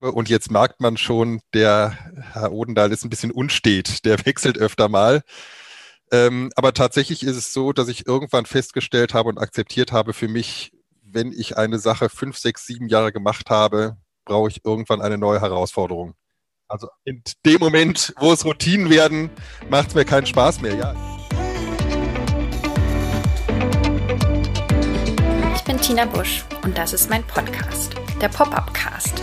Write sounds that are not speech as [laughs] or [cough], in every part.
Und jetzt merkt man schon, der Herr Odendahl ist ein bisschen unstet. Der [laughs] wechselt öfter mal. Ähm, aber tatsächlich ist es so, dass ich irgendwann festgestellt habe und akzeptiert habe für mich, wenn ich eine Sache fünf, sechs, sieben Jahre gemacht habe, brauche ich irgendwann eine neue Herausforderung. Also in dem Moment, wo es Routinen werden, macht es mir keinen Spaß mehr. Ja. Ich bin Tina Busch und das ist mein Podcast, der Pop-Up Cast.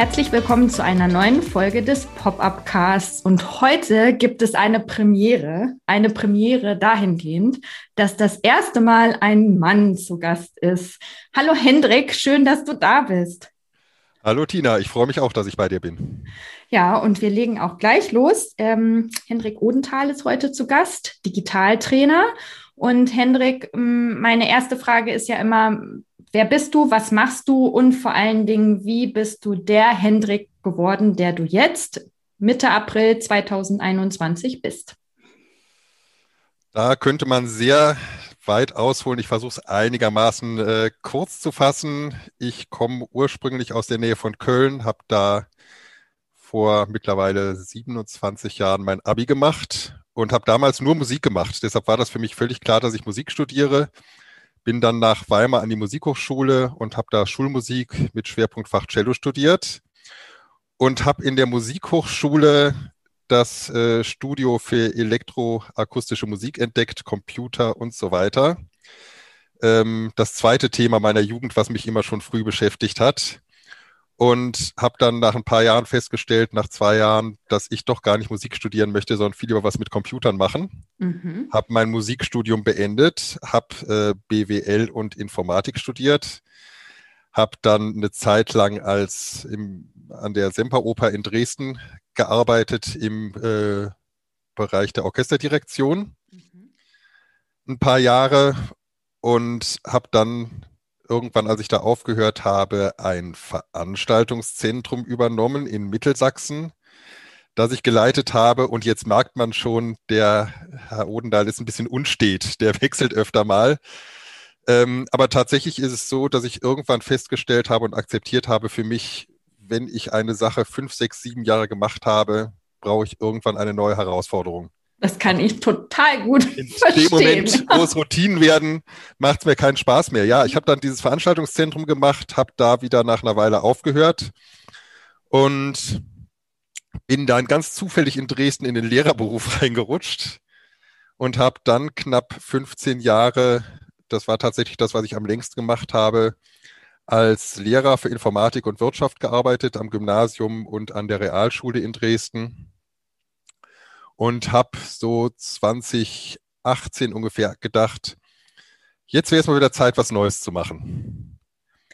Herzlich willkommen zu einer neuen Folge des Pop-Up Casts. Und heute gibt es eine Premiere. Eine Premiere dahingehend, dass das erste Mal ein Mann zu Gast ist. Hallo Hendrik, schön, dass du da bist. Hallo Tina, ich freue mich auch, dass ich bei dir bin. Ja, und wir legen auch gleich los. Ähm, Hendrik Odenthal ist heute zu Gast, Digitaltrainer. Und Hendrik, meine erste Frage ist ja immer, wer bist du, was machst du und vor allen Dingen, wie bist du der Hendrik geworden, der du jetzt Mitte April 2021 bist? Da könnte man sehr weit ausholen. Ich versuche es einigermaßen äh, kurz zu fassen. Ich komme ursprünglich aus der Nähe von Köln, habe da vor mittlerweile 27 Jahren mein Abi gemacht und habe damals nur Musik gemacht. Deshalb war das für mich völlig klar, dass ich Musik studiere bin dann nach Weimar an die Musikhochschule und habe da Schulmusik mit Schwerpunktfach Cello studiert und habe in der Musikhochschule das äh, Studio für elektroakustische Musik entdeckt, Computer und so weiter. Ähm, das zweite Thema meiner Jugend, was mich immer schon früh beschäftigt hat und habe dann nach ein paar Jahren festgestellt, nach zwei Jahren, dass ich doch gar nicht Musik studieren möchte, sondern viel lieber was mit Computern machen. Mhm. Habe mein Musikstudium beendet, habe äh, BWL und Informatik studiert, habe dann eine Zeit lang als im, an der Semperoper in Dresden gearbeitet im äh, Bereich der Orchesterdirektion. Mhm. Ein paar Jahre und habe dann irgendwann, als ich da aufgehört habe, ein Veranstaltungszentrum übernommen in Mittelsachsen, das ich geleitet habe. Und jetzt merkt man schon, der Herr Odendahl ist ein bisschen unstet. Der [laughs] wechselt öfter mal. Ähm, aber tatsächlich ist es so, dass ich irgendwann festgestellt habe und akzeptiert habe für mich, wenn ich eine Sache fünf, sechs, sieben Jahre gemacht habe, brauche ich irgendwann eine neue Herausforderung. Das kann ich total gut In verstehen. dem Moment, wo es [laughs] Routinen werden, macht es mir keinen Spaß mehr. Ja, ich habe dann dieses Veranstaltungszentrum gemacht, habe da wieder nach einer Weile aufgehört und bin dann ganz zufällig in Dresden in den Lehrerberuf [laughs] reingerutscht und habe dann knapp 15 Jahre, das war tatsächlich das, was ich am längst gemacht habe, als Lehrer für Informatik und Wirtschaft gearbeitet am Gymnasium und an der Realschule in Dresden und habe so 2018 ungefähr gedacht, jetzt wäre es mal wieder Zeit, was Neues zu machen.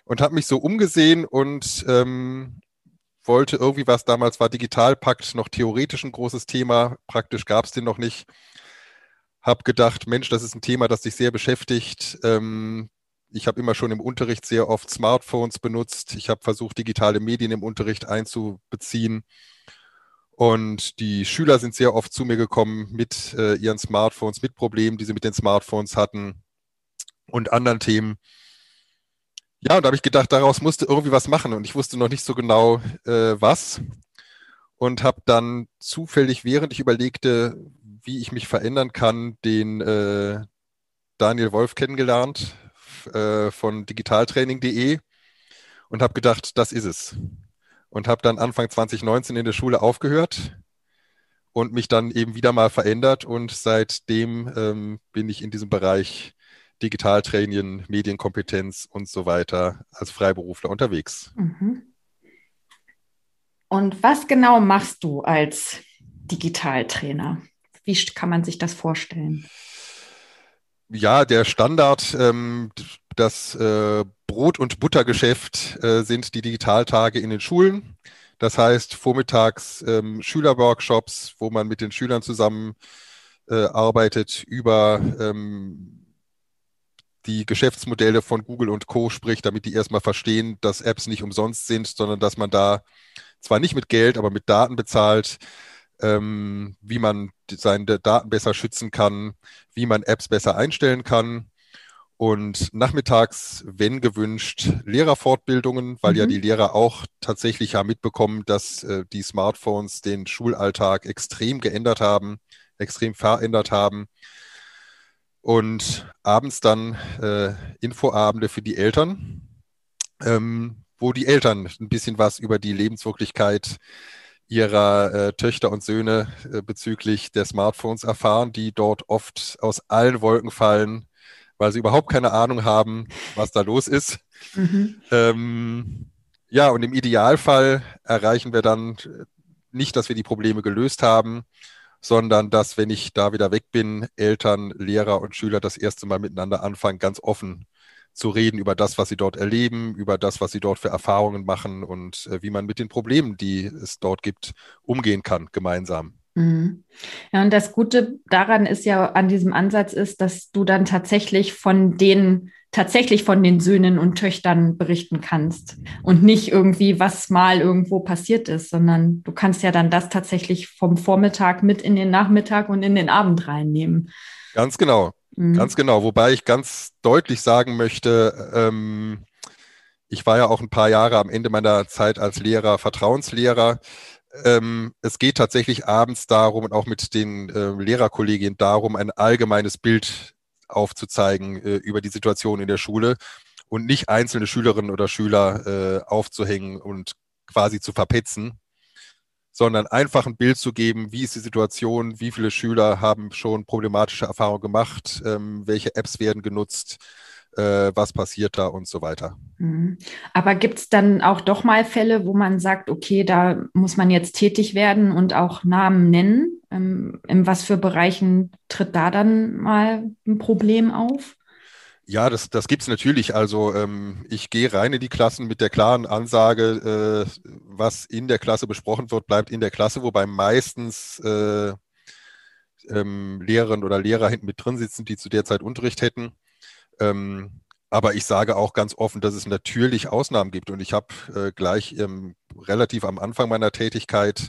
Und habe mich so umgesehen und ähm, wollte irgendwie was, damals war Digitalpakt noch theoretisch ein großes Thema, praktisch gab es den noch nicht. Habe gedacht, Mensch, das ist ein Thema, das dich sehr beschäftigt. Ähm, ich habe immer schon im Unterricht sehr oft Smartphones benutzt. Ich habe versucht, digitale Medien im Unterricht einzubeziehen und die Schüler sind sehr oft zu mir gekommen mit äh, ihren Smartphones, mit Problemen, die sie mit den Smartphones hatten und anderen Themen. Ja, und da habe ich gedacht, daraus musste irgendwie was machen und ich wusste noch nicht so genau, äh, was. Und habe dann zufällig, während ich überlegte, wie ich mich verändern kann, den äh, Daniel Wolf kennengelernt äh, von digitaltraining.de und habe gedacht, das ist es und habe dann Anfang 2019 in der Schule aufgehört und mich dann eben wieder mal verändert und seitdem ähm, bin ich in diesem Bereich Digitaltraining, Medienkompetenz und so weiter als Freiberufler unterwegs. Mhm. Und was genau machst du als Digitaltrainer? Wie kann man sich das vorstellen? Ja, der Standard, ähm, das äh, Brot- und Buttergeschäft äh, sind die Digitaltage in den Schulen. Das heißt, vormittags ähm, Schülerworkshops, wo man mit den Schülern zusammen äh, arbeitet, über ähm, die Geschäftsmodelle von Google und Co. spricht, damit die erstmal verstehen, dass Apps nicht umsonst sind, sondern dass man da zwar nicht mit Geld, aber mit Daten bezahlt, ähm, wie man seine Daten besser schützen kann, wie man Apps besser einstellen kann. Und nachmittags, wenn gewünscht, Lehrerfortbildungen, weil mhm. ja die Lehrer auch tatsächlich ja mitbekommen, dass äh, die Smartphones den Schulalltag extrem geändert haben, extrem verändert haben. Und abends dann äh, Infoabende für die Eltern, ähm, wo die Eltern ein bisschen was über die Lebenswirklichkeit ihrer äh, Töchter und Söhne äh, bezüglich der Smartphones erfahren, die dort oft aus allen Wolken fallen, weil sie überhaupt keine Ahnung haben, was da los ist. Mhm. Ähm, ja, und im Idealfall erreichen wir dann nicht, dass wir die Probleme gelöst haben, sondern dass, wenn ich da wieder weg bin, Eltern, Lehrer und Schüler das erste Mal miteinander anfangen, ganz offen zu reden über das, was sie dort erleben, über das, was sie dort für Erfahrungen machen und äh, wie man mit den Problemen, die es dort gibt, umgehen kann, gemeinsam. Mhm. Ja, und das Gute daran ist ja an diesem Ansatz ist, dass du dann tatsächlich von den tatsächlich von den Söhnen und Töchtern berichten kannst und nicht irgendwie, was mal irgendwo passiert ist, sondern du kannst ja dann das tatsächlich vom Vormittag mit in den Nachmittag und in den Abend reinnehmen. Ganz genau. Mhm. Ganz genau, wobei ich ganz deutlich sagen möchte, ähm, ich war ja auch ein paar Jahre am Ende meiner Zeit als Lehrer, Vertrauenslehrer. Ähm, es geht tatsächlich abends darum und auch mit den äh, Lehrerkollegien darum, ein allgemeines Bild aufzuzeigen äh, über die Situation in der Schule und nicht einzelne Schülerinnen oder Schüler äh, aufzuhängen und quasi zu verpetzen sondern einfach ein Bild zu geben, wie ist die Situation, wie viele Schüler haben schon problematische Erfahrungen gemacht, ähm, welche Apps werden genutzt, äh, was passiert da und so weiter. Mhm. Aber gibt es dann auch doch mal Fälle, wo man sagt, okay, da muss man jetzt tätig werden und auch Namen nennen? Ähm, in was für Bereichen tritt da dann mal ein Problem auf? Ja, das, das gibt es natürlich. Also ähm, ich gehe rein in die Klassen mit der klaren Ansage, äh, was in der Klasse besprochen wird, bleibt in der Klasse, wobei meistens äh, ähm, Lehrerinnen oder Lehrer hinten mit drin sitzen, die zu der Zeit Unterricht hätten. Ähm, aber ich sage auch ganz offen, dass es natürlich Ausnahmen gibt. Und ich habe äh, gleich ähm, relativ am Anfang meiner Tätigkeit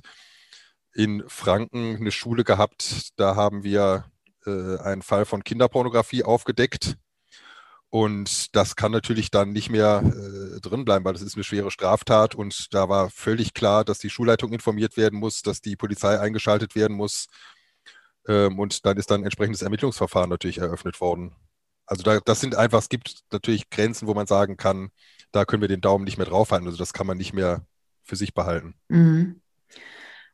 in Franken eine Schule gehabt. Da haben wir äh, einen Fall von Kinderpornografie aufgedeckt und das kann natürlich dann nicht mehr äh, drin bleiben, weil das ist eine schwere Straftat. Und da war völlig klar, dass die Schulleitung informiert werden muss, dass die Polizei eingeschaltet werden muss. Ähm, und dann ist dann ein entsprechendes Ermittlungsverfahren natürlich eröffnet worden. Also da, das sind einfach, es gibt natürlich Grenzen, wo man sagen kann, da können wir den Daumen nicht mehr draufhalten. Also das kann man nicht mehr für sich behalten. Mhm.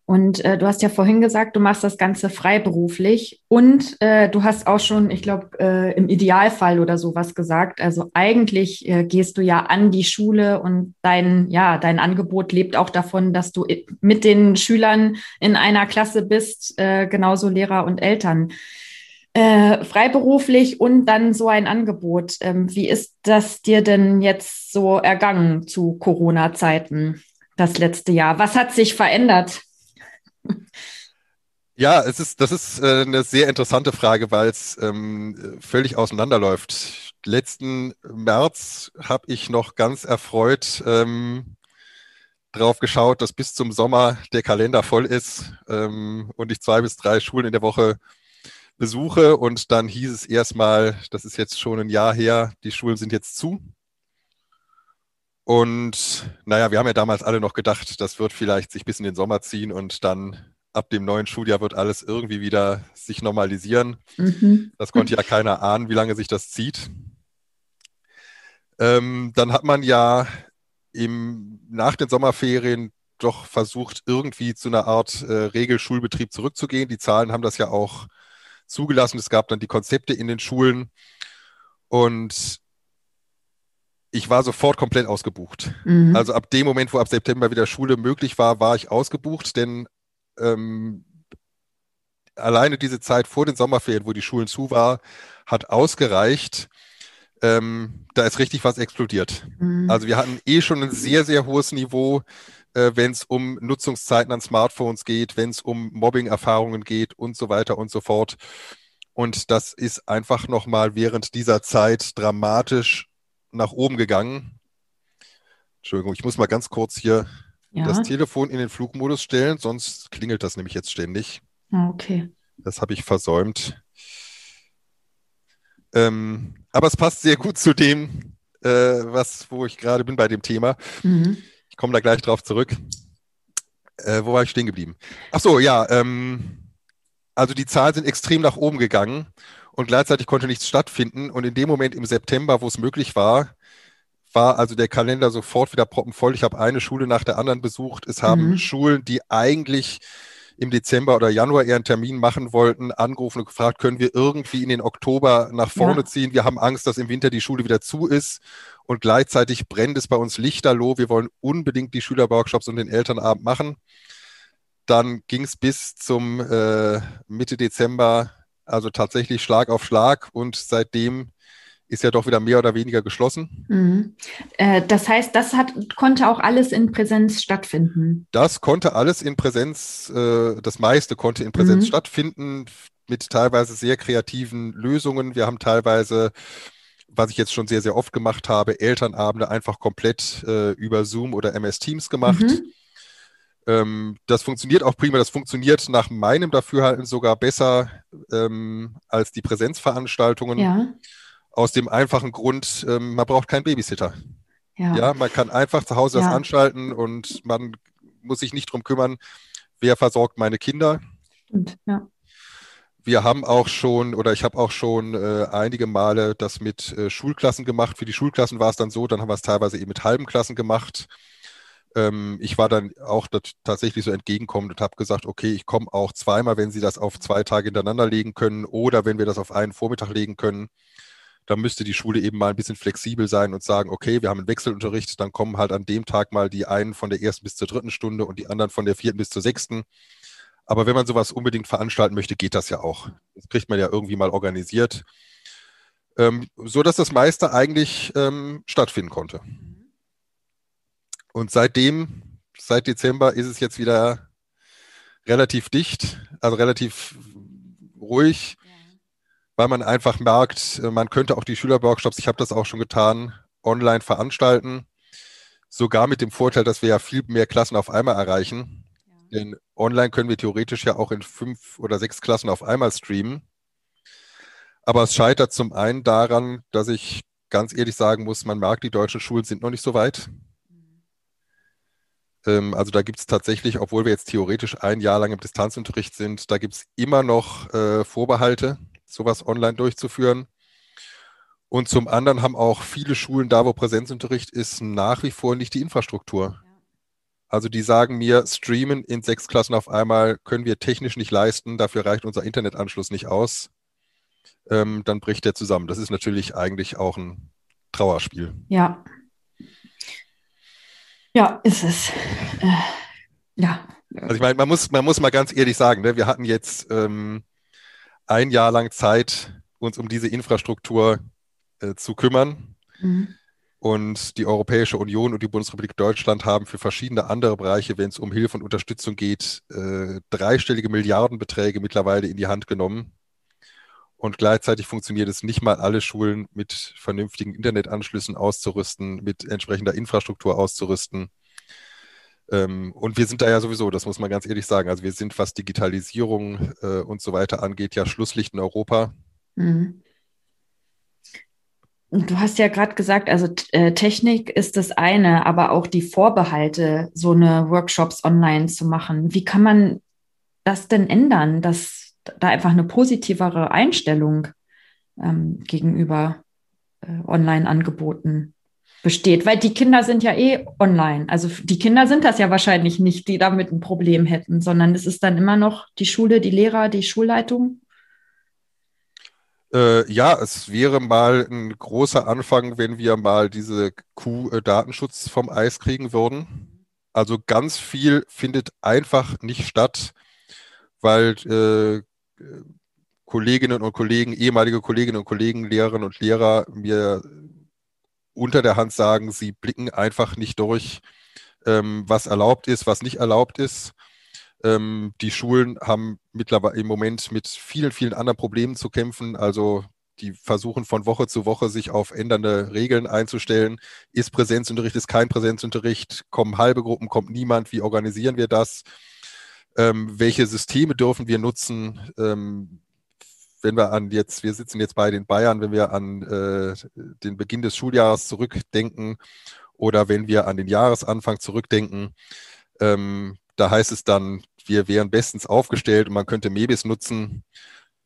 Und äh, du hast ja vorhin gesagt, du machst das Ganze freiberuflich und äh, du hast auch schon, ich glaube, äh, im Idealfall oder sowas gesagt. Also eigentlich äh, gehst du ja an die Schule und dein, ja, dein Angebot lebt auch davon, dass du mit den Schülern in einer Klasse bist, äh, genauso Lehrer und Eltern. Äh, freiberuflich und dann so ein Angebot. Ähm, wie ist das dir denn jetzt so ergangen zu Corona-Zeiten, das letzte Jahr? Was hat sich verändert? Ja, es ist, das ist äh, eine sehr interessante Frage, weil es ähm, völlig auseinanderläuft. Letzten März habe ich noch ganz erfreut ähm, drauf geschaut, dass bis zum Sommer der Kalender voll ist ähm, und ich zwei bis drei Schulen in der Woche besuche. Und dann hieß es erstmal, das ist jetzt schon ein Jahr her, die Schulen sind jetzt zu. Und naja, wir haben ja damals alle noch gedacht, das wird vielleicht sich bis in den Sommer ziehen und dann ab dem neuen Schuljahr wird alles irgendwie wieder sich normalisieren. Mhm. Das konnte ja keiner ahnen, wie lange sich das zieht. Ähm, dann hat man ja im, nach den Sommerferien doch versucht, irgendwie zu einer Art äh, Regelschulbetrieb zurückzugehen. Die Zahlen haben das ja auch zugelassen. Es gab dann die Konzepte in den Schulen. Und ich war sofort komplett ausgebucht. Mhm. Also ab dem Moment, wo ab September wieder Schule möglich war, war ich ausgebucht, denn ähm, alleine diese Zeit vor den Sommerferien, wo die Schulen zu war, hat ausgereicht, ähm, da ist richtig was explodiert. Mhm. Also wir hatten eh schon ein sehr, sehr hohes Niveau, äh, wenn es um Nutzungszeiten an Smartphones geht, wenn es um Mobbing-Erfahrungen geht und so weiter und so fort. Und das ist einfach nochmal während dieser Zeit dramatisch nach oben gegangen. Entschuldigung, ich muss mal ganz kurz hier ja. das Telefon in den Flugmodus stellen, sonst klingelt das nämlich jetzt ständig. Ah, okay. Das habe ich versäumt. Ähm, aber es passt sehr gut zu dem, äh, was, wo ich gerade bin bei dem Thema. Mhm. Ich komme da gleich drauf zurück. Äh, wo war ich stehen geblieben? Ach so, ja. Ähm, also die Zahlen sind extrem nach oben gegangen und gleichzeitig konnte nichts stattfinden. Und in dem Moment im September, wo es möglich war, war also der Kalender sofort wieder proppenvoll. Ich habe eine Schule nach der anderen besucht. Es haben mhm. Schulen, die eigentlich im Dezember oder Januar eher einen Termin machen wollten, angerufen und gefragt, können wir irgendwie in den Oktober nach vorne ja. ziehen? Wir haben Angst, dass im Winter die Schule wieder zu ist und gleichzeitig brennt es bei uns lichterloh. Wir wollen unbedingt die Schülerworkshops und den Elternabend machen. Dann ging es bis zum äh, Mitte Dezember, also tatsächlich Schlag auf Schlag und seitdem ist ja doch wieder mehr oder weniger geschlossen. Mhm. Äh, das heißt, das hat, konnte auch alles in Präsenz stattfinden. Das konnte alles in Präsenz, äh, das meiste konnte in Präsenz mhm. stattfinden, mit teilweise sehr kreativen Lösungen. Wir haben teilweise, was ich jetzt schon sehr, sehr oft gemacht habe, Elternabende einfach komplett äh, über Zoom oder MS Teams gemacht. Mhm. Ähm, das funktioniert auch prima. Das funktioniert nach meinem Dafürhalten sogar besser ähm, als die Präsenzveranstaltungen. Ja aus dem einfachen Grund, ähm, man braucht keinen Babysitter. Ja. ja, man kann einfach zu Hause ja. das anschalten und man muss sich nicht drum kümmern, wer versorgt meine Kinder. Stimmt, ja. Wir haben auch schon, oder ich habe auch schon äh, einige Male das mit äh, Schulklassen gemacht. Für die Schulklassen war es dann so, dann haben wir es teilweise eben mit halben Klassen gemacht. Ähm, ich war dann auch tatsächlich so entgegenkommend und habe gesagt, okay, ich komme auch zweimal, wenn Sie das auf zwei Tage hintereinander legen können oder wenn wir das auf einen Vormittag legen können da müsste die Schule eben mal ein bisschen flexibel sein und sagen, okay, wir haben einen Wechselunterricht, dann kommen halt an dem Tag mal die einen von der ersten bis zur dritten Stunde und die anderen von der vierten bis zur sechsten. Aber wenn man sowas unbedingt veranstalten möchte, geht das ja auch. Das kriegt man ja irgendwie mal organisiert. Ähm, so dass das meiste eigentlich ähm, stattfinden konnte. Und seitdem, seit Dezember, ist es jetzt wieder relativ dicht, also relativ ruhig weil man einfach merkt, äh, man könnte auch die Schülerworkshops, ich habe das auch schon getan, online veranstalten. Sogar mit dem Vorteil, dass wir ja viel mehr Klassen auf einmal erreichen. Ja. Denn online können wir theoretisch ja auch in fünf oder sechs Klassen auf einmal streamen. Aber es scheitert zum einen daran, dass ich ganz ehrlich sagen muss, man merkt, die deutschen Schulen sind noch nicht so weit. Mhm. Ähm, also da gibt es tatsächlich, obwohl wir jetzt theoretisch ein Jahr lang im Distanzunterricht sind, da gibt es immer noch äh, Vorbehalte sowas online durchzuführen. Und zum anderen haben auch viele Schulen da, wo Präsenzunterricht ist, nach wie vor nicht die Infrastruktur. Also die sagen mir, streamen in sechs Klassen auf einmal können wir technisch nicht leisten, dafür reicht unser Internetanschluss nicht aus. Ähm, dann bricht der zusammen. Das ist natürlich eigentlich auch ein Trauerspiel. Ja. Ja, ist es. Äh, ja. Also ich meine, man muss, man muss mal ganz ehrlich sagen, ne, wir hatten jetzt ähm, ein Jahr lang Zeit, uns um diese Infrastruktur äh, zu kümmern. Mhm. Und die Europäische Union und die Bundesrepublik Deutschland haben für verschiedene andere Bereiche, wenn es um Hilfe und Unterstützung geht, äh, dreistellige Milliardenbeträge mittlerweile in die Hand genommen. Und gleichzeitig funktioniert es nicht mal, alle Schulen mit vernünftigen Internetanschlüssen auszurüsten, mit entsprechender Infrastruktur auszurüsten. Ähm, und wir sind da ja sowieso, das muss man ganz ehrlich sagen. Also wir sind, was Digitalisierung äh, und so weiter angeht, ja Schlusslicht in Europa. Mhm. Du hast ja gerade gesagt, also äh, Technik ist das eine, aber auch die Vorbehalte, so eine Workshops online zu machen. Wie kann man das denn ändern, dass da einfach eine positivere Einstellung ähm, gegenüber äh, Online-Angeboten besteht, weil die Kinder sind ja eh online. Also die Kinder sind das ja wahrscheinlich nicht, die damit ein Problem hätten, sondern es ist dann immer noch die Schule, die Lehrer, die Schulleitung. Äh, ja, es wäre mal ein großer Anfang, wenn wir mal diese Q-Datenschutz vom Eis kriegen würden. Also ganz viel findet einfach nicht statt, weil äh, Kolleginnen und Kollegen, ehemalige Kolleginnen und Kollegen, Lehrerinnen und Lehrer mir unter der Hand sagen, sie blicken einfach nicht durch, ähm, was erlaubt ist, was nicht erlaubt ist. Ähm, die Schulen haben mittlerweile im Moment mit vielen, vielen anderen Problemen zu kämpfen. Also die versuchen von Woche zu Woche sich auf ändernde Regeln einzustellen. Ist Präsenzunterricht, ist kein Präsenzunterricht, kommen halbe Gruppen, kommt niemand, wie organisieren wir das? Ähm, welche Systeme dürfen wir nutzen? Ähm, wenn wir an jetzt, wir sitzen jetzt bei den Bayern, wenn wir an äh, den Beginn des Schuljahres zurückdenken oder wenn wir an den Jahresanfang zurückdenken, ähm, da heißt es dann, wir wären bestens aufgestellt und man könnte Mebis nutzen.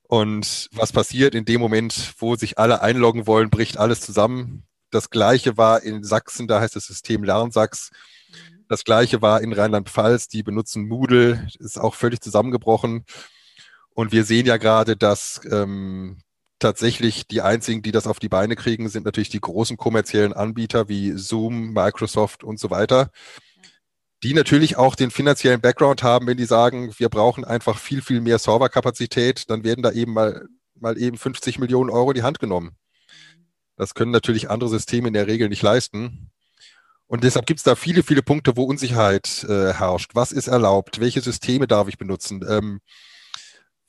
Und was passiert in dem Moment, wo sich alle einloggen wollen, bricht alles zusammen. Das gleiche war in Sachsen, da heißt das System Lernsachs. Das gleiche war in Rheinland-Pfalz, die benutzen Moodle, ist auch völlig zusammengebrochen. Und wir sehen ja gerade, dass ähm, tatsächlich die einzigen, die das auf die Beine kriegen, sind natürlich die großen kommerziellen Anbieter wie Zoom, Microsoft und so weiter, die natürlich auch den finanziellen Background haben, wenn die sagen, wir brauchen einfach viel, viel mehr Serverkapazität, dann werden da eben mal, mal eben 50 Millionen Euro in die Hand genommen. Das können natürlich andere Systeme in der Regel nicht leisten. Und deshalb gibt es da viele, viele Punkte, wo Unsicherheit äh, herrscht. Was ist erlaubt? Welche Systeme darf ich benutzen? Ähm,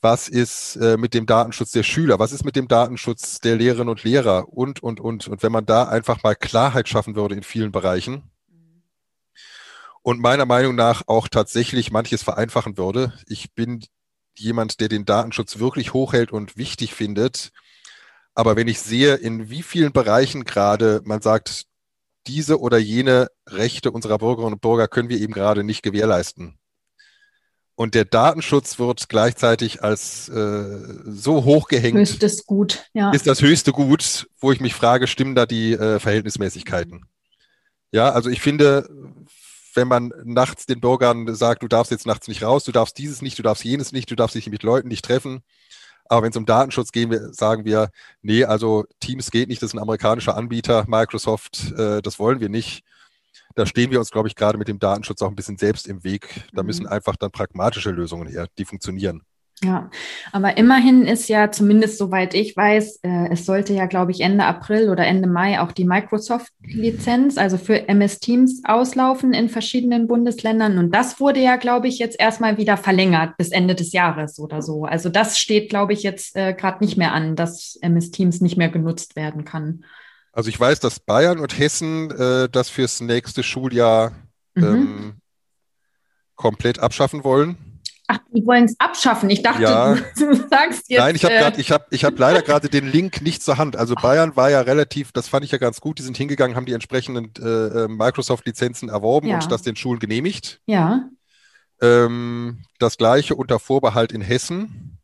was ist äh, mit dem Datenschutz der Schüler, was ist mit dem Datenschutz der Lehrerinnen und Lehrer und, und, und. Und wenn man da einfach mal Klarheit schaffen würde in vielen Bereichen und meiner Meinung nach auch tatsächlich manches vereinfachen würde. Ich bin jemand, der den Datenschutz wirklich hochhält und wichtig findet. Aber wenn ich sehe, in wie vielen Bereichen gerade man sagt, diese oder jene Rechte unserer Bürgerinnen und Bürger können wir eben gerade nicht gewährleisten und der Datenschutz wird gleichzeitig als äh, so hochgehängt. Höchstes Gut, ja. Ist das höchste Gut, wo ich mich frage, stimmen da die äh, Verhältnismäßigkeiten? Ja, also ich finde, wenn man nachts den Bürgern sagt, du darfst jetzt nachts nicht raus, du darfst dieses nicht, du darfst jenes nicht, du darfst dich mit Leuten nicht treffen. Aber wenn es um Datenschutz geht, sagen wir, nee, also Teams geht nicht, das ist ein amerikanischer Anbieter, Microsoft, äh, das wollen wir nicht da stehen wir uns, glaube ich, gerade mit dem Datenschutz auch ein bisschen selbst im Weg. Da müssen mhm. einfach dann pragmatische Lösungen her, die funktionieren. Ja, aber immerhin ist ja zumindest soweit ich weiß, äh, es sollte ja, glaube ich, Ende April oder Ende Mai auch die Microsoft-Lizenz, also für MS Teams, auslaufen in verschiedenen Bundesländern. Und das wurde ja, glaube ich, jetzt erstmal wieder verlängert bis Ende des Jahres oder so. Also das steht, glaube ich, jetzt äh, gerade nicht mehr an, dass MS Teams nicht mehr genutzt werden kann. Also ich weiß, dass Bayern und Hessen äh, das fürs nächste Schuljahr mhm. ähm, komplett abschaffen wollen. Ach, die wollen es abschaffen. Ich dachte, ja. du, [laughs] du, sagst jetzt. Nein, ich habe äh, ich hab, ich hab leider gerade den Link nicht zur Hand. Also Bayern war ja relativ, das fand ich ja ganz gut. Die sind hingegangen, haben die entsprechenden äh, äh Microsoft-Lizenzen erworben ja. und das den Schulen genehmigt. Ja. Ähm, das gleiche unter Vorbehalt in Hessen.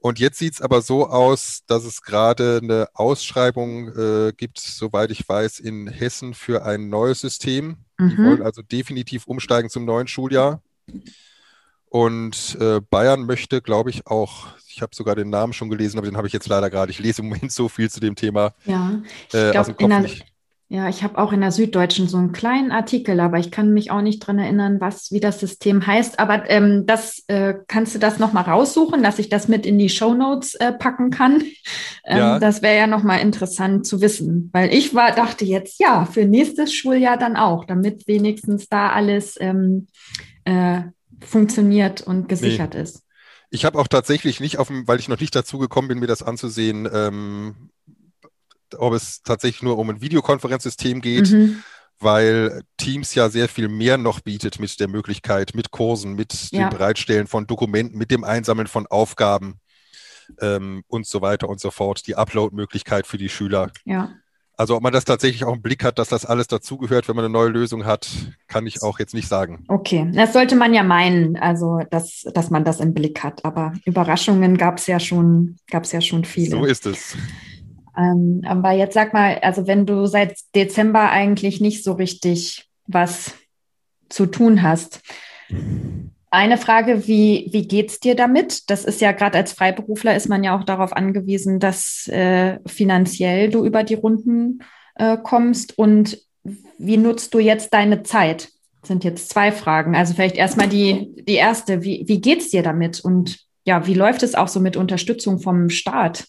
Und jetzt sieht es aber so aus, dass es gerade eine Ausschreibung äh, gibt, soweit ich weiß, in Hessen für ein neues System. Mhm. Die wollen also definitiv umsteigen zum neuen Schuljahr. Und äh, Bayern möchte, glaube ich, auch, ich habe sogar den Namen schon gelesen, aber den habe ich jetzt leider gerade. Ich lese im Moment so viel zu dem Thema. Ja, ich äh, glaube, in, der, ja, ich habe auch in der Süddeutschen so einen kleinen Artikel, aber ich kann mich auch nicht dran erinnern, was, wie das System heißt. Aber ähm, das äh, kannst du das nochmal raussuchen, dass ich das mit in die Show Notes äh, packen kann. [laughs] Ähm, ja. Das wäre ja nochmal interessant zu wissen, weil ich war, dachte jetzt, ja, für nächstes Schuljahr dann auch, damit wenigstens da alles ähm, äh, funktioniert und gesichert nee. ist. Ich habe auch tatsächlich nicht auf dem, weil ich noch nicht dazu gekommen bin, mir das anzusehen, ähm, ob es tatsächlich nur um ein Videokonferenzsystem geht, mhm. weil Teams ja sehr viel mehr noch bietet mit der Möglichkeit, mit Kursen, mit ja. dem Bereitstellen von Dokumenten, mit dem Einsammeln von Aufgaben ähm, und so weiter und so fort, die Upload-Möglichkeit für die Schüler. Ja. Also ob man das tatsächlich auch im Blick hat, dass das alles dazugehört, wenn man eine neue Lösung hat, kann ich auch jetzt nicht sagen. Okay, das sollte man ja meinen, also dass, dass man das im Blick hat. Aber Überraschungen gab es ja schon, gab es ja schon viele. So ist es. Ähm, aber jetzt sag mal, also wenn du seit Dezember eigentlich nicht so richtig was zu tun hast. Eine Frage, wie, wie geht's dir damit? Das ist ja gerade als Freiberufler ist man ja auch darauf angewiesen, dass äh, finanziell du über die Runden äh, kommst. Und wie nutzt du jetzt deine Zeit? Das sind jetzt zwei Fragen. Also vielleicht erstmal die, die erste. Wie, wie geht's dir damit? Und ja, wie läuft es auch so mit Unterstützung vom Staat?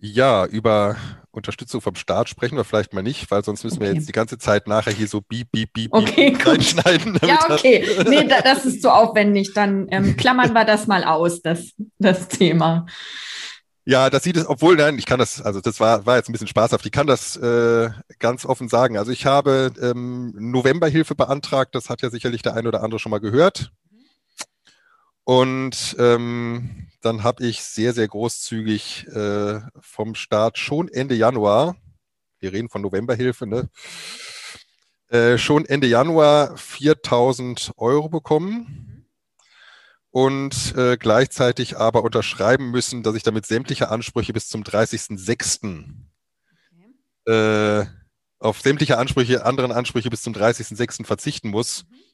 Ja, über Unterstützung vom Staat sprechen wir vielleicht mal nicht, weil sonst müssen okay. wir jetzt die ganze Zeit nachher hier so beep, beep, beep, okay, beep reinschneiden. Ja, okay. nee, das ist zu aufwendig. Dann ähm, [laughs] klammern wir das mal aus, das, das Thema. Ja, das sieht es, obwohl, nein, ich kann das, also das war, war jetzt ein bisschen spaßhaft, ich kann das äh, ganz offen sagen. Also ich habe ähm, Novemberhilfe beantragt, das hat ja sicherlich der eine oder andere schon mal gehört. Und ähm, dann habe ich sehr, sehr großzügig äh, vom Staat schon Ende Januar, wir reden von Novemberhilfe, ne? Äh, schon Ende Januar 4000 Euro bekommen und äh, gleichzeitig aber unterschreiben müssen, dass ich damit sämtliche Ansprüche bis zum 30.06. Okay. Äh, auf sämtliche Ansprüche, anderen Ansprüche bis zum 30.06. verzichten muss. Mhm.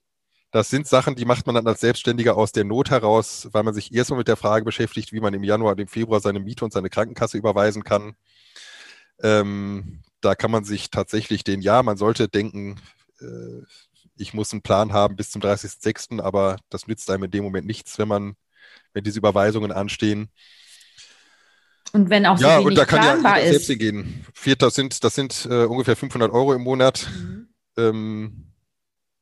Das sind Sachen, die macht man dann als Selbstständiger aus der Not heraus, weil man sich erstmal mit der Frage beschäftigt, wie man im Januar und im Februar seine Miete und seine Krankenkasse überweisen kann. Ähm, da kann man sich tatsächlich den, ja, man sollte denken, äh, ich muss einen Plan haben bis zum 30.06., aber das nützt einem in dem Moment nichts, wenn man, wenn diese Überweisungen anstehen. Und wenn auch so ja, und da kann ja ist. selbst hingehen. Das sind, das sind äh, ungefähr 500 Euro im Monat. Mhm. Ähm,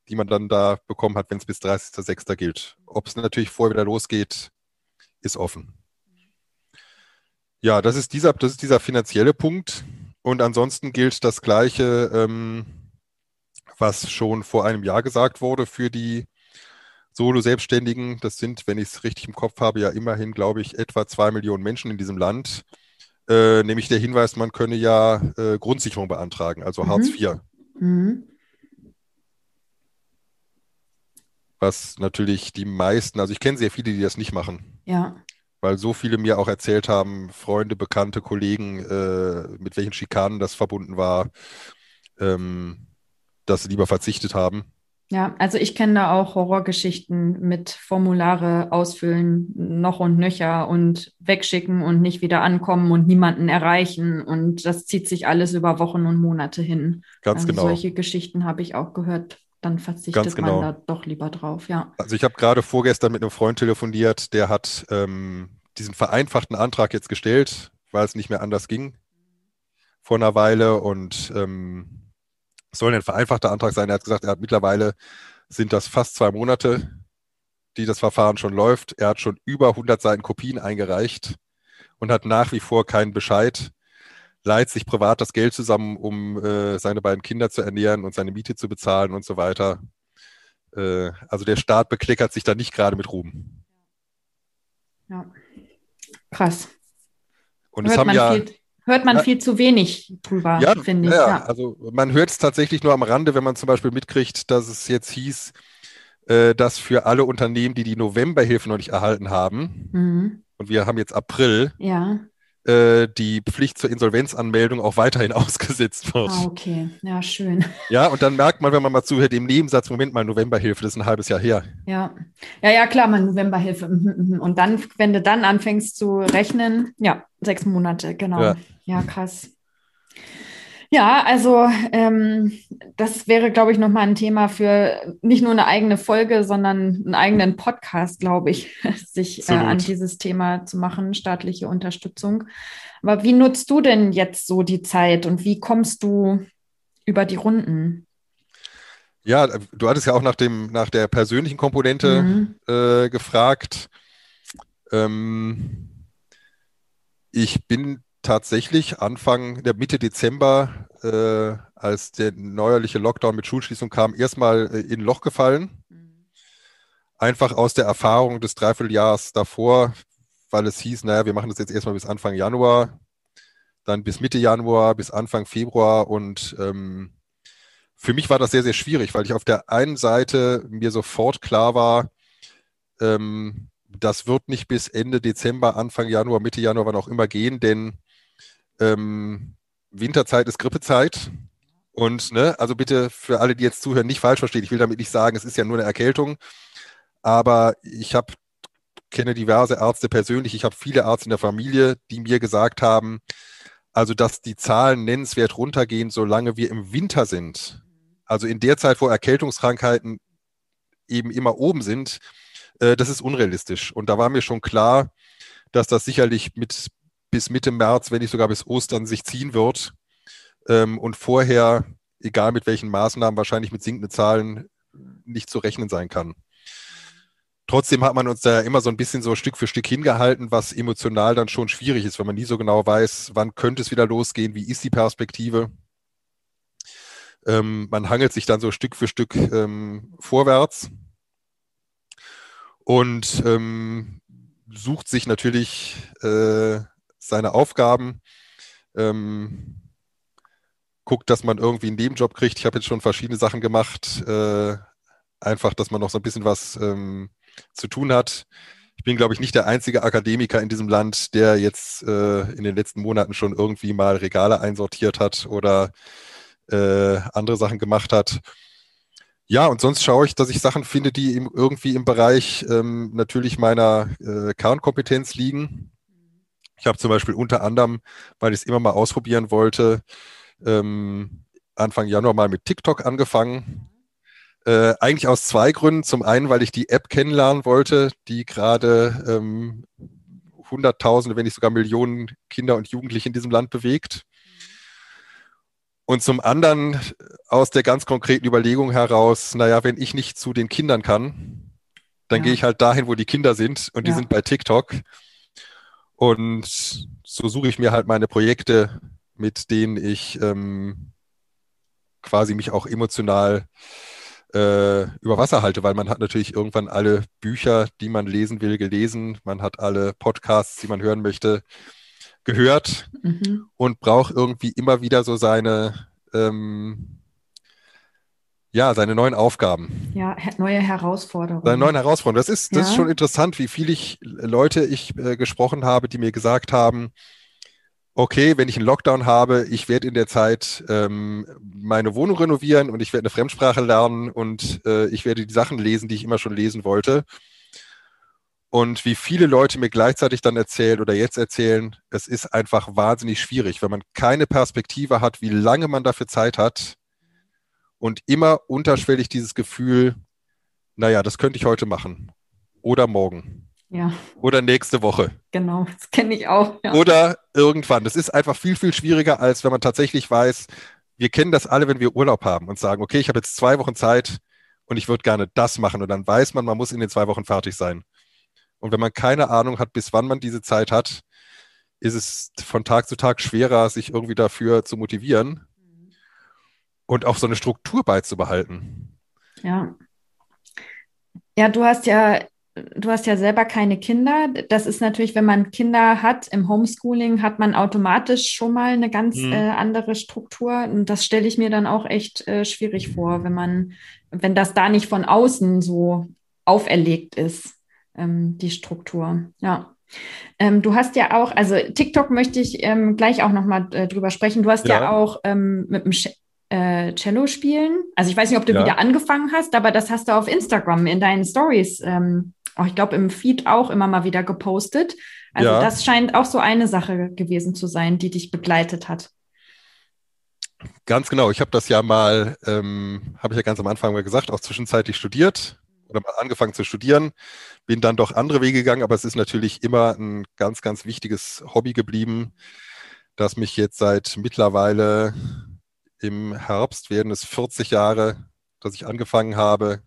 die man dann da bekommen hat, wenn es bis 30.06. gilt. Ob es natürlich vorher wieder losgeht, ist offen. Ja, das ist dieser, das ist dieser finanzielle Punkt. Und ansonsten gilt das Gleiche, ähm, was schon vor einem Jahr gesagt wurde für die Solo-Selbstständigen. Das sind, wenn ich es richtig im Kopf habe, ja immerhin, glaube ich, etwa zwei Millionen Menschen in diesem Land. Äh, nämlich der Hinweis, man könne ja äh, Grundsicherung beantragen, also mhm. Hartz IV. Mhm. Was natürlich die meisten, also ich kenne sehr viele, die das nicht machen. Ja. Weil so viele mir auch erzählt haben, Freunde, Bekannte, Kollegen, äh, mit welchen Schikanen das verbunden war, ähm, dass sie lieber verzichtet haben. Ja, also ich kenne da auch Horrorgeschichten mit Formulare ausfüllen, noch und nöcher und wegschicken und nicht wieder ankommen und niemanden erreichen. Und das zieht sich alles über Wochen und Monate hin. Ganz also genau. Solche Geschichten habe ich auch gehört dann verzichtet genau. man da doch lieber drauf, ja. Also ich habe gerade vorgestern mit einem Freund telefoniert, der hat ähm, diesen vereinfachten Antrag jetzt gestellt, weil es nicht mehr anders ging vor einer Weile und ähm, soll ein vereinfachter Antrag sein. Er hat gesagt, er hat mittlerweile sind das fast zwei Monate, die das Verfahren schon läuft. Er hat schon über 100 Seiten Kopien eingereicht und hat nach wie vor keinen Bescheid leiht sich privat das Geld zusammen, um äh, seine beiden Kinder zu ernähren und seine Miete zu bezahlen und so weiter. Äh, also der Staat bekleckert sich da nicht gerade mit Ruhm. Ja, krass. Und hört es haben ja viel, hört man ja, viel zu wenig drüber, ja, finde ich. Ja, ja, also man hört es tatsächlich nur am Rande, wenn man zum Beispiel mitkriegt, dass es jetzt hieß, äh, dass für alle Unternehmen, die die Novemberhilfe noch nicht erhalten haben, mhm. und wir haben jetzt April, ja äh, die Pflicht zur Insolvenzanmeldung auch weiterhin [laughs] ausgesetzt wird. Ah, okay. Ja, schön. Ja, und dann merkt man, wenn man mal zuhört, im Nebensatz, Moment mal, Novemberhilfe, das ist ein halbes Jahr her. Ja, ja, ja, klar, man Novemberhilfe. Mhm, mhm. Und dann, wenn du dann anfängst zu rechnen, ja, sechs Monate, genau. Ja, ja krass. Ja, also ähm, das wäre, glaube ich, nochmal ein Thema für nicht nur eine eigene Folge, sondern einen eigenen Podcast, glaube ich, [laughs] sich äh, an dieses Thema zu machen, staatliche Unterstützung. Aber wie nutzt du denn jetzt so die Zeit und wie kommst du über die Runden? Ja, du hattest ja auch nach, dem, nach der persönlichen Komponente mhm. äh, gefragt. Ähm, ich bin tatsächlich Anfang der Mitte Dezember, äh, als der neuerliche Lockdown mit Schulschließung kam, erstmal äh, in ein Loch gefallen. Mhm. Einfach aus der Erfahrung des Dreivierteljahres davor, weil es hieß, naja, wir machen das jetzt erstmal bis Anfang Januar, dann bis Mitte Januar, bis Anfang Februar und ähm, für mich war das sehr, sehr schwierig, weil ich auf der einen Seite mir sofort klar war, ähm, das wird nicht bis Ende Dezember, Anfang Januar, Mitte Januar, wann auch immer gehen, denn ähm, Winterzeit ist Grippezeit. Und, ne, also bitte für alle, die jetzt zuhören, nicht falsch verstehen. Ich will damit nicht sagen, es ist ja nur eine Erkältung. Aber ich habe, kenne diverse Ärzte persönlich. Ich habe viele Ärzte in der Familie, die mir gesagt haben, also dass die Zahlen nennenswert runtergehen, solange wir im Winter sind. Also in der Zeit, wo Erkältungskrankheiten eben immer oben sind, äh, das ist unrealistisch. Und da war mir schon klar, dass das sicherlich mit bis Mitte März, wenn nicht sogar bis Ostern sich ziehen wird. Ähm, und vorher, egal mit welchen Maßnahmen, wahrscheinlich mit sinkenden Zahlen nicht zu rechnen sein kann. Trotzdem hat man uns da immer so ein bisschen so Stück für Stück hingehalten, was emotional dann schon schwierig ist, wenn man nie so genau weiß, wann könnte es wieder losgehen, wie ist die Perspektive. Ähm, man hangelt sich dann so Stück für Stück ähm, vorwärts und ähm, sucht sich natürlich äh, seine Aufgaben, ähm, guckt, dass man irgendwie einen Nebenjob kriegt. Ich habe jetzt schon verschiedene Sachen gemacht, äh, einfach, dass man noch so ein bisschen was ähm, zu tun hat. Ich bin, glaube ich, nicht der einzige Akademiker in diesem Land, der jetzt äh, in den letzten Monaten schon irgendwie mal Regale einsortiert hat oder äh, andere Sachen gemacht hat. Ja, und sonst schaue ich, dass ich Sachen finde, die im, irgendwie im Bereich ähm, natürlich meiner äh, Kernkompetenz liegen. Ich habe zum Beispiel unter anderem, weil ich es immer mal ausprobieren wollte, ähm, Anfang Januar mal mit TikTok angefangen. Äh, eigentlich aus zwei Gründen. Zum einen, weil ich die App kennenlernen wollte, die gerade ähm, Hunderttausende, wenn nicht sogar Millionen Kinder und Jugendliche in diesem Land bewegt. Und zum anderen aus der ganz konkreten Überlegung heraus, naja, wenn ich nicht zu den Kindern kann, dann ja. gehe ich halt dahin, wo die Kinder sind und die sind bei TikTok. Und so suche ich mir halt meine Projekte, mit denen ich ähm, quasi mich auch emotional äh, über Wasser halte, weil man hat natürlich irgendwann alle Bücher, die man lesen will, gelesen. Man hat alle Podcasts, die man hören möchte, gehört mhm. und braucht irgendwie immer wieder so seine, ähm, ja, seine neuen Aufgaben. Ja, neue Herausforderungen. Seine neuen Herausforderungen. Das ist, das ja. ist schon interessant, wie viele ich, Leute ich äh, gesprochen habe, die mir gesagt haben, okay, wenn ich einen Lockdown habe, ich werde in der Zeit ähm, meine Wohnung renovieren und ich werde eine Fremdsprache lernen und äh, ich werde die Sachen lesen, die ich immer schon lesen wollte. Und wie viele Leute mir gleichzeitig dann erzählen oder jetzt erzählen, es ist einfach wahnsinnig schwierig, wenn man keine Perspektive hat, wie lange man dafür Zeit hat und immer unterschwellig dieses Gefühl, naja, das könnte ich heute machen oder morgen. Ja. Oder nächste Woche. Genau, das kenne ich auch. Ja. Oder irgendwann. Das ist einfach viel, viel schwieriger, als wenn man tatsächlich weiß, wir kennen das alle, wenn wir Urlaub haben und sagen, okay, ich habe jetzt zwei Wochen Zeit und ich würde gerne das machen. Und dann weiß man, man muss in den zwei Wochen fertig sein. Und wenn man keine Ahnung hat, bis wann man diese Zeit hat, ist es von Tag zu Tag schwerer, sich irgendwie dafür zu motivieren und auch so eine Struktur beizubehalten. Ja. Ja, du hast ja du hast ja selber keine Kinder. Das ist natürlich, wenn man Kinder hat im Homeschooling, hat man automatisch schon mal eine ganz mhm. äh, andere Struktur. Und das stelle ich mir dann auch echt äh, schwierig vor, wenn man, wenn das da nicht von außen so auferlegt ist, ähm, die Struktur. Ja. Ähm, du hast ja auch, also TikTok möchte ich ähm, gleich auch nochmal äh, drüber sprechen. Du hast ja, ja auch ähm, mit dem äh, Cello spielen. Also ich weiß nicht, ob du ja. wieder angefangen hast, aber das hast du auf Instagram in deinen Stories ähm, auch ich glaube im Feed auch immer mal wieder gepostet. Also ja. das scheint auch so eine Sache gewesen zu sein, die dich begleitet hat. Ganz genau. Ich habe das ja mal, ähm, habe ich ja ganz am Anfang mal gesagt, auch zwischenzeitlich studiert oder mal angefangen zu studieren, bin dann doch andere Wege gegangen, aber es ist natürlich immer ein ganz, ganz wichtiges Hobby geblieben, das mich jetzt seit mittlerweile im Herbst werden es 40 Jahre, dass ich angefangen habe,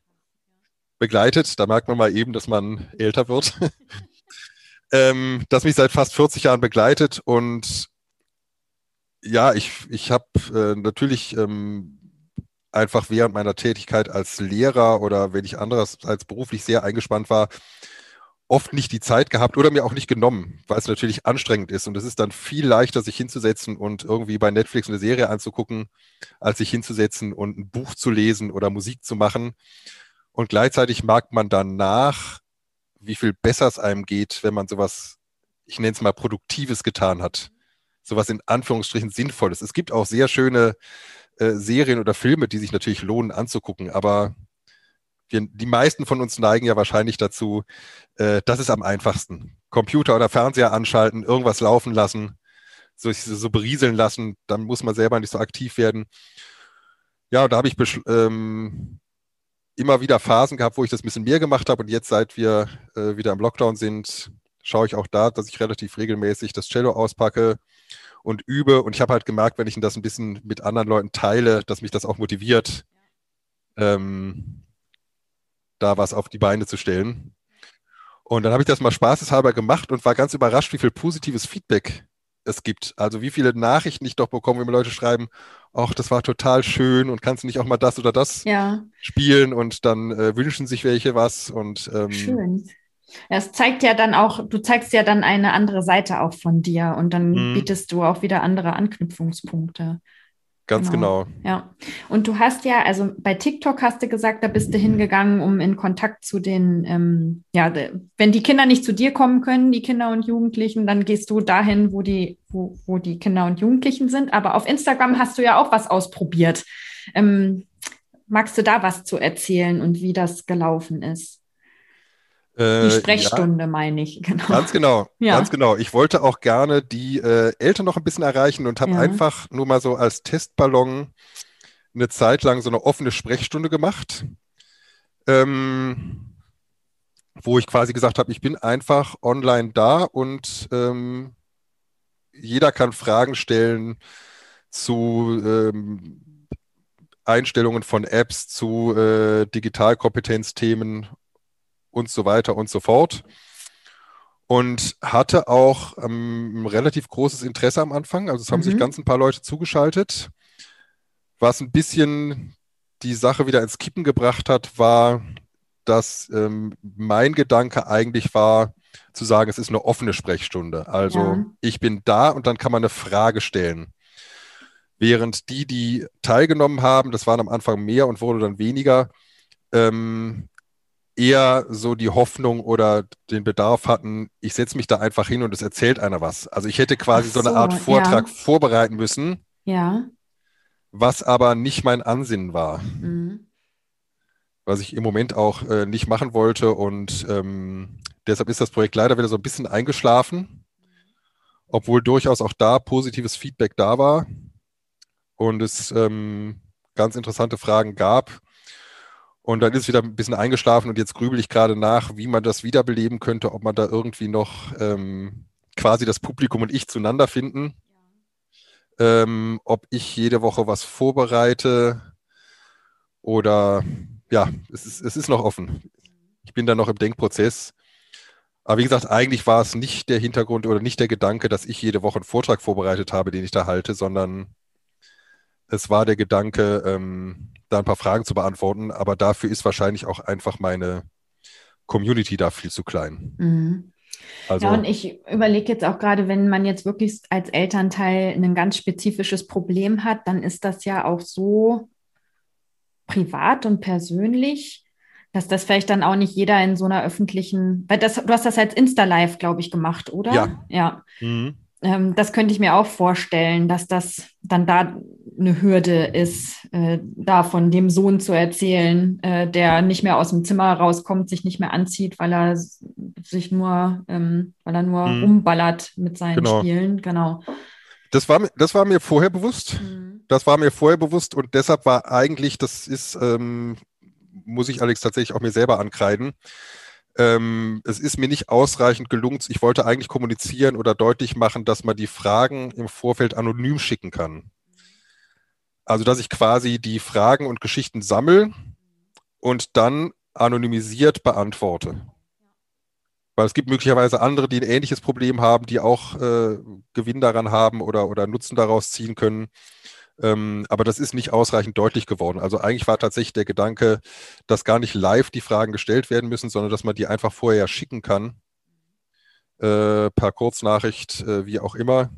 begleitet. Da merkt man mal eben, dass man älter wird. [laughs] ähm, das mich seit fast 40 Jahren begleitet und ja, ich, ich habe äh, natürlich ähm, einfach während meiner Tätigkeit als Lehrer oder wenn ich andererseits beruflich sehr eingespannt war, oft nicht die Zeit gehabt oder mir auch nicht genommen, weil es natürlich anstrengend ist. Und es ist dann viel leichter, sich hinzusetzen und irgendwie bei Netflix eine Serie anzugucken, als sich hinzusetzen und ein Buch zu lesen oder Musik zu machen. Und gleichzeitig merkt man danach, wie viel besser es einem geht, wenn man sowas, ich nenne es mal Produktives getan hat. Sowas in Anführungsstrichen Sinnvolles. Es gibt auch sehr schöne äh, Serien oder Filme, die sich natürlich lohnen anzugucken, aber wir, die meisten von uns neigen ja wahrscheinlich dazu, äh, das ist am einfachsten. Computer oder Fernseher anschalten, irgendwas laufen lassen, so, so berieseln lassen, dann muss man selber nicht so aktiv werden. Ja, da habe ich ähm, immer wieder Phasen gehabt, wo ich das ein bisschen mehr gemacht habe und jetzt, seit wir äh, wieder im Lockdown sind, schaue ich auch da, dass ich relativ regelmäßig das Cello auspacke und übe. Und ich habe halt gemerkt, wenn ich das ein bisschen mit anderen Leuten teile, dass mich das auch motiviert, ähm, da was auf die Beine zu stellen. Und dann habe ich das mal spaßeshalber gemacht und war ganz überrascht, wie viel positives Feedback es gibt. Also wie viele Nachrichten ich doch bekomme, wenn mir Leute schreiben, ach, das war total schön und kannst du nicht auch mal das oder das ja. spielen und dann äh, wünschen sich welche was und ähm, schön. Es zeigt ja dann auch, du zeigst ja dann eine andere Seite auch von dir und dann mhm. bietest du auch wieder andere Anknüpfungspunkte. Ganz genau. genau. Ja. Und du hast ja, also bei TikTok hast du gesagt, da bist du hingegangen, um in Kontakt zu den, ähm, ja, wenn die Kinder nicht zu dir kommen können, die Kinder und Jugendlichen, dann gehst du dahin, wo die, wo, wo die Kinder und Jugendlichen sind. Aber auf Instagram hast du ja auch was ausprobiert. Ähm, magst du da was zu erzählen und wie das gelaufen ist? Die äh, Sprechstunde ja, meine ich, [laughs] genau. Ganz genau, ja. ganz genau. Ich wollte auch gerne die äh, Eltern noch ein bisschen erreichen und habe ja. einfach nur mal so als Testballon eine Zeit lang so eine offene Sprechstunde gemacht, ähm, wo ich quasi gesagt habe, ich bin einfach online da und ähm, jeder kann Fragen stellen zu ähm, Einstellungen von Apps, zu äh, Digitalkompetenzthemen und so weiter und so fort. Und hatte auch ähm, relativ großes Interesse am Anfang. Also es haben mhm. sich ganz ein paar Leute zugeschaltet. Was ein bisschen die Sache wieder ins Kippen gebracht hat, war, dass ähm, mein Gedanke eigentlich war, zu sagen, es ist eine offene Sprechstunde. Also ja. ich bin da und dann kann man eine Frage stellen. Während die, die teilgenommen haben, das waren am Anfang mehr und wurde dann weniger, ähm, eher so die Hoffnung oder den Bedarf hatten, ich setze mich da einfach hin und es erzählt einer was. Also ich hätte quasi so, so, eine Art Vortrag ja. vorbereiten müssen. Ja. Was aber nicht mein Ansinnen war. Mhm. Was ich im Moment auch äh, nicht machen wollte und ähm, deshalb ist das Projekt leider wieder so ein bisschen eingeschlafen, obwohl durchaus auch da positives Feedback da war und es ähm, ganz interessante Fragen gab und dann ist wieder ein bisschen eingeschlafen und jetzt grübel ich gerade nach, wie man das wiederbeleben könnte, ob man da irgendwie noch ähm, quasi das Publikum und ich zueinander finden. Ähm, ob ich jede Woche was vorbereite oder ja, es ist, es ist noch offen. Ich bin da noch im Denkprozess. Aber wie gesagt, eigentlich war es nicht der Hintergrund oder nicht der Gedanke, dass ich jede Woche einen Vortrag vorbereitet habe, den ich da halte, sondern es war der Gedanke, ähm, da ein paar Fragen zu beantworten, aber dafür ist wahrscheinlich auch einfach meine Community da viel zu klein. Mhm. Also, ja, und ich überlege jetzt auch gerade, wenn man jetzt wirklich als Elternteil ein ganz spezifisches Problem hat, dann ist das ja auch so privat und persönlich, dass das vielleicht dann auch nicht jeder in so einer öffentlichen, weil das, du hast das als Insta-Live, glaube ich, gemacht, oder? Ja. Ja. Mhm. Ähm, das könnte ich mir auch vorstellen, dass das dann da eine Hürde ist, äh, da von dem Sohn zu erzählen, äh, der nicht mehr aus dem Zimmer rauskommt, sich nicht mehr anzieht, weil er sich nur, ähm, weil er nur mhm. rumballert mit seinen genau. Spielen. Genau. Das war, das war mir vorher bewusst. Mhm. Das war mir vorher bewusst und deshalb war eigentlich, das ist, ähm, muss ich Alex tatsächlich auch mir selber ankreiden. Ähm, es ist mir nicht ausreichend gelungen. Ich wollte eigentlich kommunizieren oder deutlich machen, dass man die Fragen im Vorfeld anonym schicken kann. Also, dass ich quasi die Fragen und Geschichten sammle und dann anonymisiert beantworte. Weil es gibt möglicherweise andere, die ein ähnliches Problem haben, die auch äh, Gewinn daran haben oder, oder Nutzen daraus ziehen können. Ähm, aber das ist nicht ausreichend deutlich geworden. Also eigentlich war tatsächlich der Gedanke, dass gar nicht live die Fragen gestellt werden müssen, sondern dass man die einfach vorher schicken kann. Äh, per Kurznachricht, äh, wie auch immer.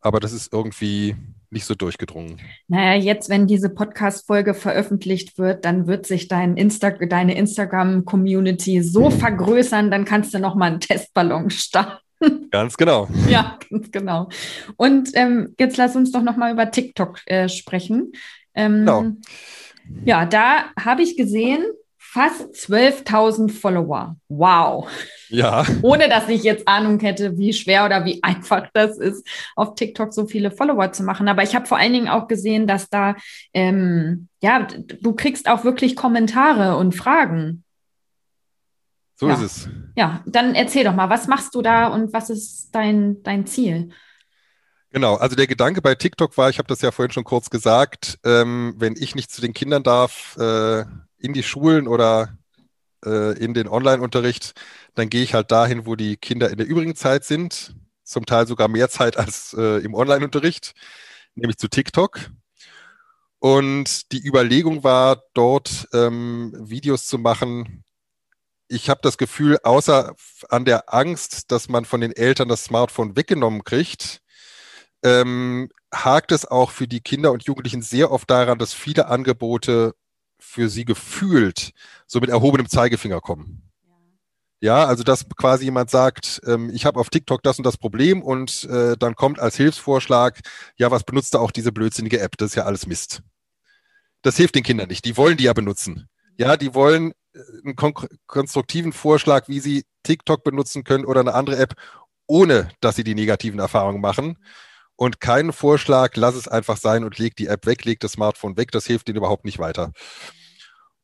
Aber das ist irgendwie nicht so durchgedrungen. Naja, jetzt, wenn diese Podcast-Folge veröffentlicht wird, dann wird sich dein Insta deine Instagram-Community so vergrößern, dann kannst du nochmal einen Testballon starten. [laughs] Ganz genau. ja, ganz genau. Und ähm, jetzt lass uns doch nochmal über TikTok äh, sprechen. Ähm, genau. Ja, da habe ich gesehen, Fast 12.000 Follower. Wow. Ja. Ohne dass ich jetzt Ahnung hätte, wie schwer oder wie einfach das ist, auf TikTok so viele Follower zu machen. Aber ich habe vor allen Dingen auch gesehen, dass da, ähm, ja, du kriegst auch wirklich Kommentare und Fragen. So ja. ist es. Ja, dann erzähl doch mal, was machst du da und was ist dein, dein Ziel? Genau, also der Gedanke bei TikTok war, ich habe das ja vorhin schon kurz gesagt, ähm, wenn ich nicht zu den Kindern darf, äh, in die Schulen oder äh, in den Online-Unterricht, dann gehe ich halt dahin, wo die Kinder in der übrigen Zeit sind, zum Teil sogar mehr Zeit als äh, im Online-Unterricht, nämlich zu TikTok. Und die Überlegung war, dort ähm, Videos zu machen. Ich habe das Gefühl, außer an der Angst, dass man von den Eltern das Smartphone weggenommen kriegt, ähm, hakt es auch für die Kinder und Jugendlichen sehr oft daran, dass viele Angebote für sie gefühlt so mit erhobenem Zeigefinger kommen. Ja, also dass quasi jemand sagt, ähm, ich habe auf TikTok das und das Problem und äh, dann kommt als Hilfsvorschlag, ja, was benutzt da auch diese blödsinnige App? Das ist ja alles Mist. Das hilft den Kindern nicht. Die wollen die ja benutzen. Ja, die wollen einen kon konstruktiven Vorschlag, wie sie TikTok benutzen können oder eine andere App, ohne dass sie die negativen Erfahrungen machen. Und keinen Vorschlag, lass es einfach sein und leg die App weg, leg das Smartphone weg, das hilft ihnen überhaupt nicht weiter.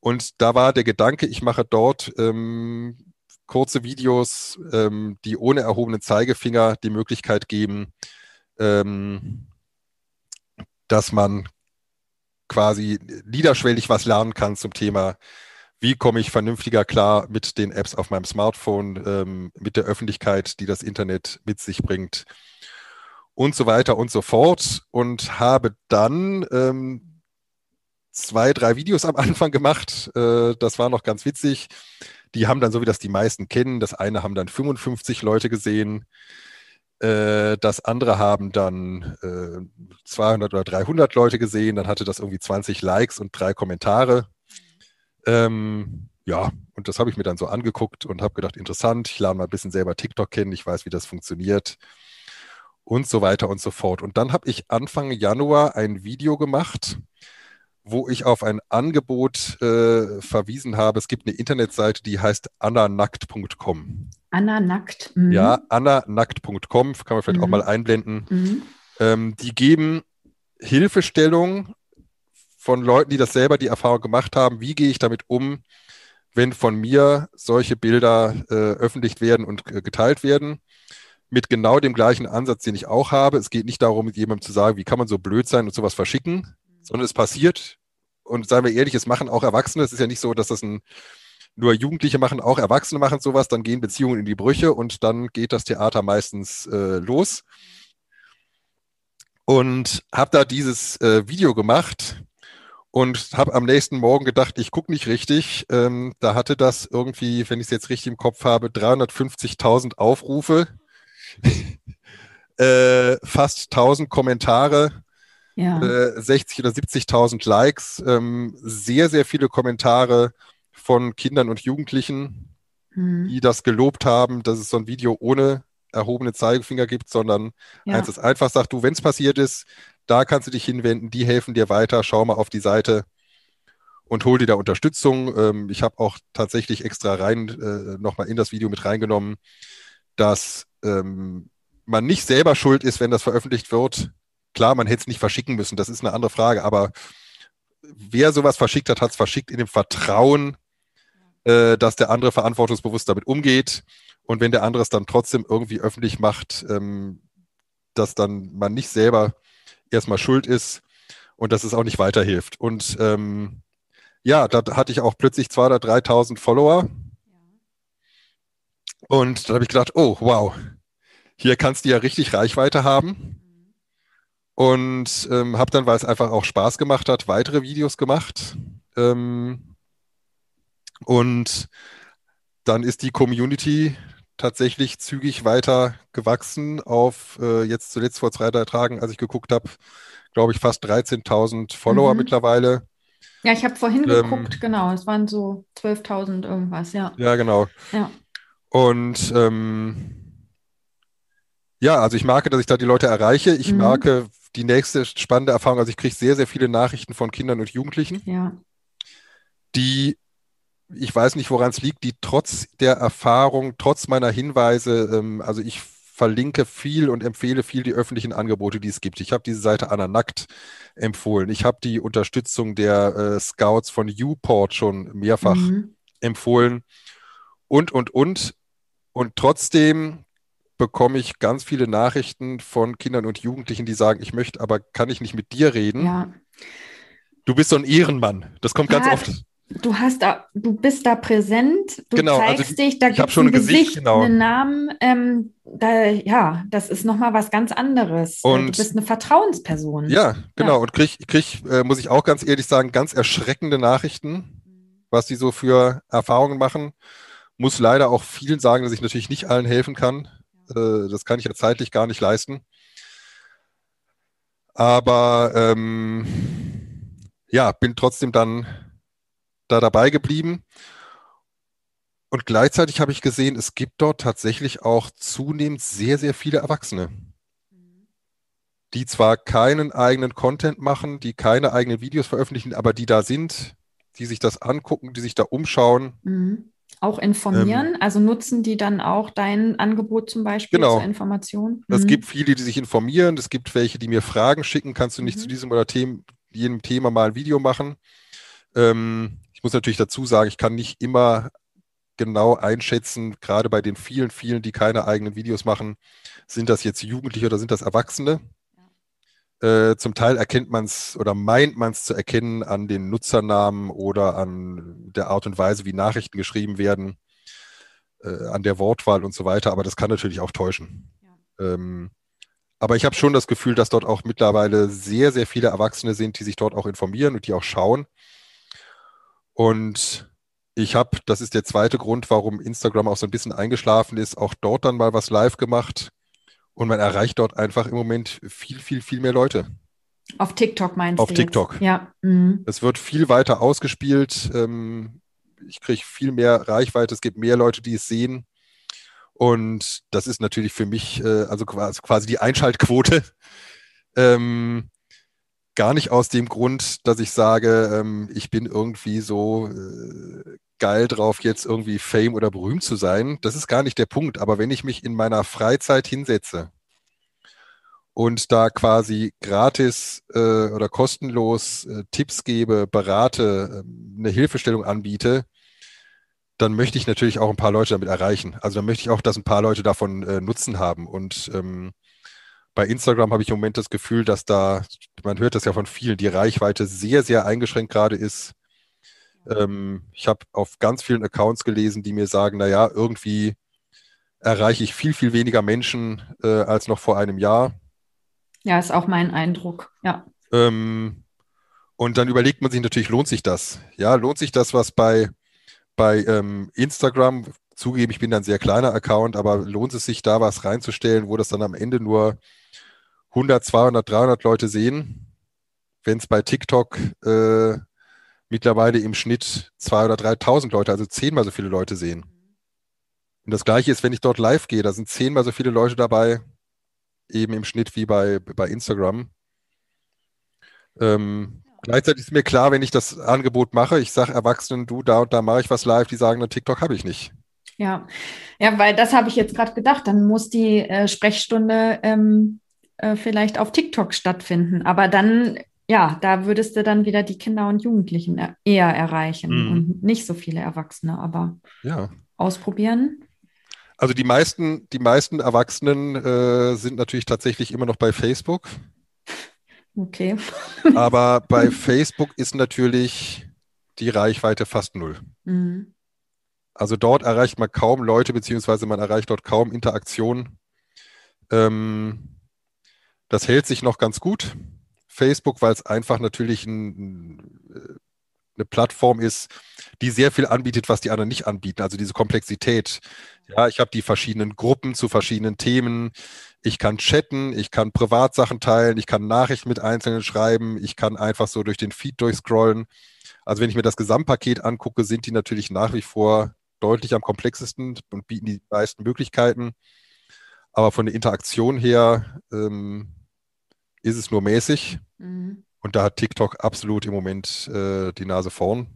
Und da war der Gedanke, ich mache dort ähm, kurze Videos, ähm, die ohne erhobenen Zeigefinger die Möglichkeit geben, ähm, dass man quasi niederschwellig was lernen kann zum Thema, wie komme ich vernünftiger klar mit den Apps auf meinem Smartphone, ähm, mit der Öffentlichkeit, die das Internet mit sich bringt und so weiter und so fort. Und habe dann ähm, zwei, drei Videos am [laughs] Anfang gemacht. Äh, das war noch ganz witzig. Die haben dann, so wie das die meisten kennen, das eine haben dann 55 Leute gesehen. Äh, das andere haben dann äh, 200 oder 300 Leute gesehen. Dann hatte das irgendwie 20 Likes und drei Kommentare. Ähm, ja, und das habe ich mir dann so angeguckt und habe gedacht, interessant, ich lerne mal ein bisschen selber TikTok kennen, ich weiß, wie das funktioniert und so weiter und so fort. Und dann habe ich Anfang Januar ein Video gemacht, wo ich auf ein Angebot äh, verwiesen habe. Es gibt eine Internetseite, die heißt annanackt.com. Annanackt. Mhm. Ja, annanackt.com, kann man vielleicht mhm. auch mal einblenden. Mhm. Ähm, die geben Hilfestellung von Leuten, die das selber die Erfahrung gemacht haben. Wie gehe ich damit um, wenn von mir solche Bilder äh, öffentlich werden und äh, geteilt werden? Mit genau dem gleichen Ansatz, den ich auch habe. Es geht nicht darum, mit jemandem zu sagen, wie kann man so blöd sein und sowas verschicken, sondern es passiert. Und seien wir ehrlich, es machen auch Erwachsene. Es ist ja nicht so, dass das ein, nur Jugendliche machen, auch Erwachsene machen sowas. Dann gehen Beziehungen in die Brüche und dann geht das Theater meistens äh, los. Und habe da dieses äh, Video gemacht und habe am nächsten Morgen gedacht, ich gucke nicht richtig. Ähm, da hatte das irgendwie, wenn ich es jetzt richtig im Kopf habe, 350.000 Aufrufe, [laughs] äh, fast 1000 Kommentare, ja. äh, 60 oder 70.000 Likes, ähm, sehr, sehr viele Kommentare von Kindern und Jugendlichen, mhm. die das gelobt haben, dass es so ein Video ohne erhobene Zeigefinger gibt, sondern ja. eins ist einfach sagt, du, wenn es passiert ist, da kannst du dich hinwenden, die helfen dir weiter, schau mal auf die Seite und hol dir da Unterstützung. Ähm, ich habe auch tatsächlich extra rein äh, nochmal in das Video mit reingenommen, dass ähm, man nicht selber schuld ist, wenn das veröffentlicht wird. Klar, man hätte es nicht verschicken müssen, das ist eine andere Frage, aber wer sowas verschickt hat, hat es verschickt in dem Vertrauen, äh, dass der andere verantwortungsbewusst damit umgeht. Und wenn der andere es dann trotzdem irgendwie öffentlich macht, ähm, dass dann man nicht selber erstmal schuld ist und dass es auch nicht weiterhilft. Und ähm, ja, da hatte ich auch plötzlich 2.000 oder 3.000 Follower. Und dann habe ich gedacht, oh, wow, hier kannst du ja richtig Reichweite haben. Und ähm, habe dann, weil es einfach auch Spaß gemacht hat, weitere Videos gemacht. Ähm, und dann ist die Community tatsächlich zügig weiter gewachsen auf äh, jetzt zuletzt vor zwei, drei Tagen, als ich geguckt habe, glaube ich, fast 13.000 Follower mhm. mittlerweile. Ja, ich habe vorhin ähm, geguckt, genau, es waren so 12.000 irgendwas, ja. Ja, genau. Ja. Und ähm, ja, also ich merke, dass ich da die Leute erreiche. Ich mhm. merke die nächste spannende Erfahrung, also ich kriege sehr, sehr viele Nachrichten von Kindern und Jugendlichen, ja. die ich weiß nicht, woran es liegt, die trotz der Erfahrung, trotz meiner Hinweise, ähm, also ich verlinke viel und empfehle viel die öffentlichen Angebote, die es gibt. Ich habe diese Seite Anna Nackt empfohlen. Ich habe die Unterstützung der äh, Scouts von Uport schon mehrfach mhm. empfohlen und, und, und. Und trotzdem bekomme ich ganz viele Nachrichten von Kindern und Jugendlichen, die sagen, ich möchte, aber kann ich nicht mit dir reden? Ja. Du bist so ein Ehrenmann. Das kommt ja, ganz oft. Du hast da, du bist da präsent, du genau, also zeigst also, dich, da gibt es ein Gesicht, Gesicht genau. einen Namen. Ähm, da, ja, das ist nochmal was ganz anderes. Und, du bist eine Vertrauensperson. Ja, genau. Ja. Und krieg, krieg äh, muss ich auch ganz ehrlich sagen, ganz erschreckende Nachrichten, was die so für Erfahrungen machen. Muss leider auch vielen sagen, dass ich natürlich nicht allen helfen kann. Äh, das kann ich ja zeitlich gar nicht leisten. Aber ähm, ja, bin trotzdem dann da dabei geblieben. Und gleichzeitig habe ich gesehen, es gibt dort tatsächlich auch zunehmend sehr, sehr viele Erwachsene, die zwar keinen eigenen Content machen, die keine eigenen Videos veröffentlichen, aber die da sind, die sich das angucken, die sich da umschauen. Mhm. Auch informieren, ähm, also nutzen die dann auch dein Angebot zum Beispiel genau. zur Information? Mhm. Es gibt viele, die sich informieren, es gibt welche, die mir Fragen schicken, kannst du nicht mhm. zu diesem oder Themen, jedem Thema mal ein Video machen. Ähm, muss natürlich dazu sagen, ich kann nicht immer genau einschätzen, gerade bei den vielen, vielen, die keine eigenen Videos machen, sind das jetzt Jugendliche oder sind das Erwachsene? Ja. Äh, zum Teil erkennt man es oder meint man es zu erkennen an den Nutzernamen oder an der Art und Weise, wie Nachrichten geschrieben werden, äh, an der Wortwahl und so weiter, aber das kann natürlich auch täuschen. Ja. Ähm, aber ich habe schon das Gefühl, dass dort auch mittlerweile sehr, sehr viele Erwachsene sind, die sich dort auch informieren und die auch schauen. Und ich habe, das ist der zweite Grund, warum Instagram auch so ein bisschen eingeschlafen ist, auch dort dann mal was live gemacht. Und man erreicht dort einfach im Moment viel, viel, viel mehr Leute. Auf TikTok meinst Auf du? Auf TikTok. Jetzt? Ja. Mhm. Es wird viel weiter ausgespielt. Ähm, ich kriege viel mehr Reichweite. Es gibt mehr Leute, die es sehen. Und das ist natürlich für mich äh, also quasi die Einschaltquote. [laughs] Ähm, gar nicht aus dem Grund, dass ich sage, ähm, ich bin irgendwie so äh, geil drauf, jetzt irgendwie Fame oder berühmt zu sein. Das ist gar nicht der Punkt. Aber wenn ich mich in meiner Freizeit hinsetze und da quasi gratis äh, oder kostenlos äh, Tipps gebe, berate, äh, eine Hilfestellung anbiete, dann möchte ich natürlich auch ein paar Leute damit erreichen. Also dann möchte ich auch, dass ein paar Leute davon äh, Nutzen haben. Und ähm, bei Instagram habe ich im Moment das Gefühl, dass da, man hört das ja von vielen, die Reichweite sehr, sehr eingeschränkt gerade ist. Ähm, ich habe auf ganz vielen Accounts gelesen, die mir sagen, naja, irgendwie erreiche ich viel, viel weniger Menschen äh, als noch vor einem Jahr. Ja, ist auch mein Eindruck, ja. Ähm, und dann überlegt man sich natürlich, lohnt sich das? Ja, lohnt sich das, was bei, bei ähm, Instagram, zugeben, ich bin ein sehr kleiner Account, aber lohnt es sich da was reinzustellen, wo das dann am Ende nur 100, 200, 300 Leute sehen, wenn es bei TikTok äh, mittlerweile im Schnitt 2.000 oder 3.000 Leute, also zehnmal so viele Leute sehen. Und das Gleiche ist, wenn ich dort live gehe, da sind zehnmal so viele Leute dabei, eben im Schnitt wie bei, bei Instagram. Ähm, gleichzeitig ist mir klar, wenn ich das Angebot mache, ich sage Erwachsenen, du, da und da mache ich was live, die sagen, na, TikTok habe ich nicht. Ja, ja, weil das habe ich jetzt gerade gedacht. Dann muss die äh, Sprechstunde ähm, äh, vielleicht auf TikTok stattfinden. Aber dann, ja, da würdest du dann wieder die Kinder und Jugendlichen eher erreichen mhm. und nicht so viele Erwachsene. Aber ja. ausprobieren. Also die meisten, die meisten Erwachsenen äh, sind natürlich tatsächlich immer noch bei Facebook. Okay. Aber [laughs] bei Facebook ist natürlich die Reichweite fast null. Mhm. Also dort erreicht man kaum Leute, beziehungsweise man erreicht dort kaum Interaktion. Ähm, das hält sich noch ganz gut. Facebook, weil es einfach natürlich ein, eine Plattform ist, die sehr viel anbietet, was die anderen nicht anbieten. Also diese Komplexität. Ja, ich habe die verschiedenen Gruppen zu verschiedenen Themen. Ich kann chatten, ich kann Privatsachen teilen, ich kann Nachrichten mit Einzelnen schreiben, ich kann einfach so durch den Feed durchscrollen. Also wenn ich mir das Gesamtpaket angucke, sind die natürlich nach wie vor deutlich am komplexesten und bieten die meisten Möglichkeiten. Aber von der Interaktion her ähm, ist es nur mäßig. Mhm. Und da hat TikTok absolut im Moment äh, die Nase vorn.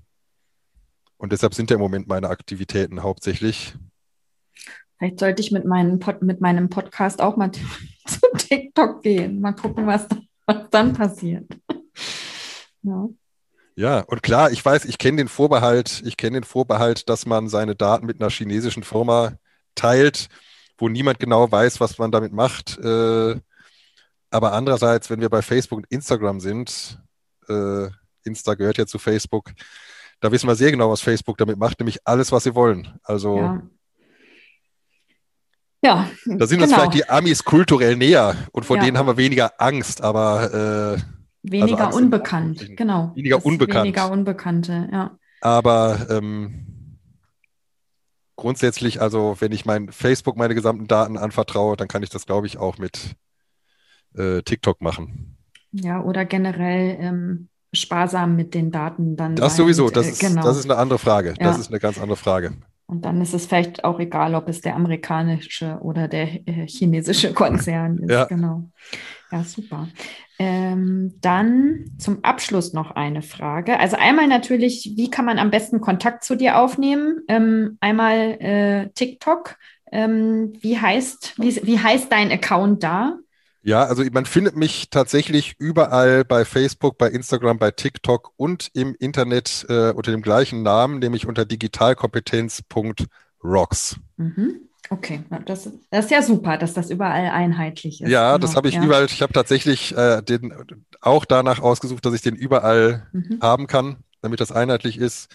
Und deshalb sind ja im Moment meine Aktivitäten hauptsächlich. Vielleicht sollte ich mit, meinem Pod, mit meinem Podcast auch mal [laughs] zu TikTok gehen. Mal gucken, was, was dann passiert. Ja. Ja, und klar, ich weiß, ich kenne den Vorbehalt, ich kenne den Vorbehalt, dass man seine Daten mit einer chinesischen Firma teilt, wo niemand genau weiß, was man damit macht. Äh, aber andererseits, wenn wir bei Facebook und Instagram sind, äh, Insta gehört ja zu Facebook, da wissen wir sehr genau, was Facebook damit macht, nämlich alles, was sie wollen. Also ja. Ja, da sind genau. uns vielleicht die Amis kulturell näher und vor ja. denen haben wir weniger Angst, aber äh, weniger also unbekannt, genau. Weniger unbekannt. Weniger Unbekannte, ja. Aber ähm, grundsätzlich, also wenn ich mein Facebook meine gesamten Daten anvertraue, dann kann ich das, glaube ich, auch mit äh, TikTok machen. Ja, oder generell ähm, sparsam mit den Daten dann. Das sein. sowieso, das, äh, ist, genau. das ist eine andere Frage. Ja. Das ist eine ganz andere Frage. Und dann ist es vielleicht auch egal, ob es der amerikanische oder der äh, chinesische Konzern [laughs] ist. Ja. Genau. Ja, super. Ähm, dann zum Abschluss noch eine Frage. Also einmal natürlich, wie kann man am besten Kontakt zu dir aufnehmen? Ähm, einmal äh, TikTok. Ähm, wie heißt, wie, wie heißt dein Account da? Ja, also man findet mich tatsächlich überall bei Facebook, bei Instagram, bei TikTok und im Internet äh, unter dem gleichen Namen, nämlich unter digitalkompetenz.rocks. Mhm. Okay, das, das, ist ja super, dass das überall einheitlich ist. Ja, genau. das habe ich ja. überall. Ich habe tatsächlich äh, den auch danach ausgesucht, dass ich den überall mhm. haben kann, damit das einheitlich ist.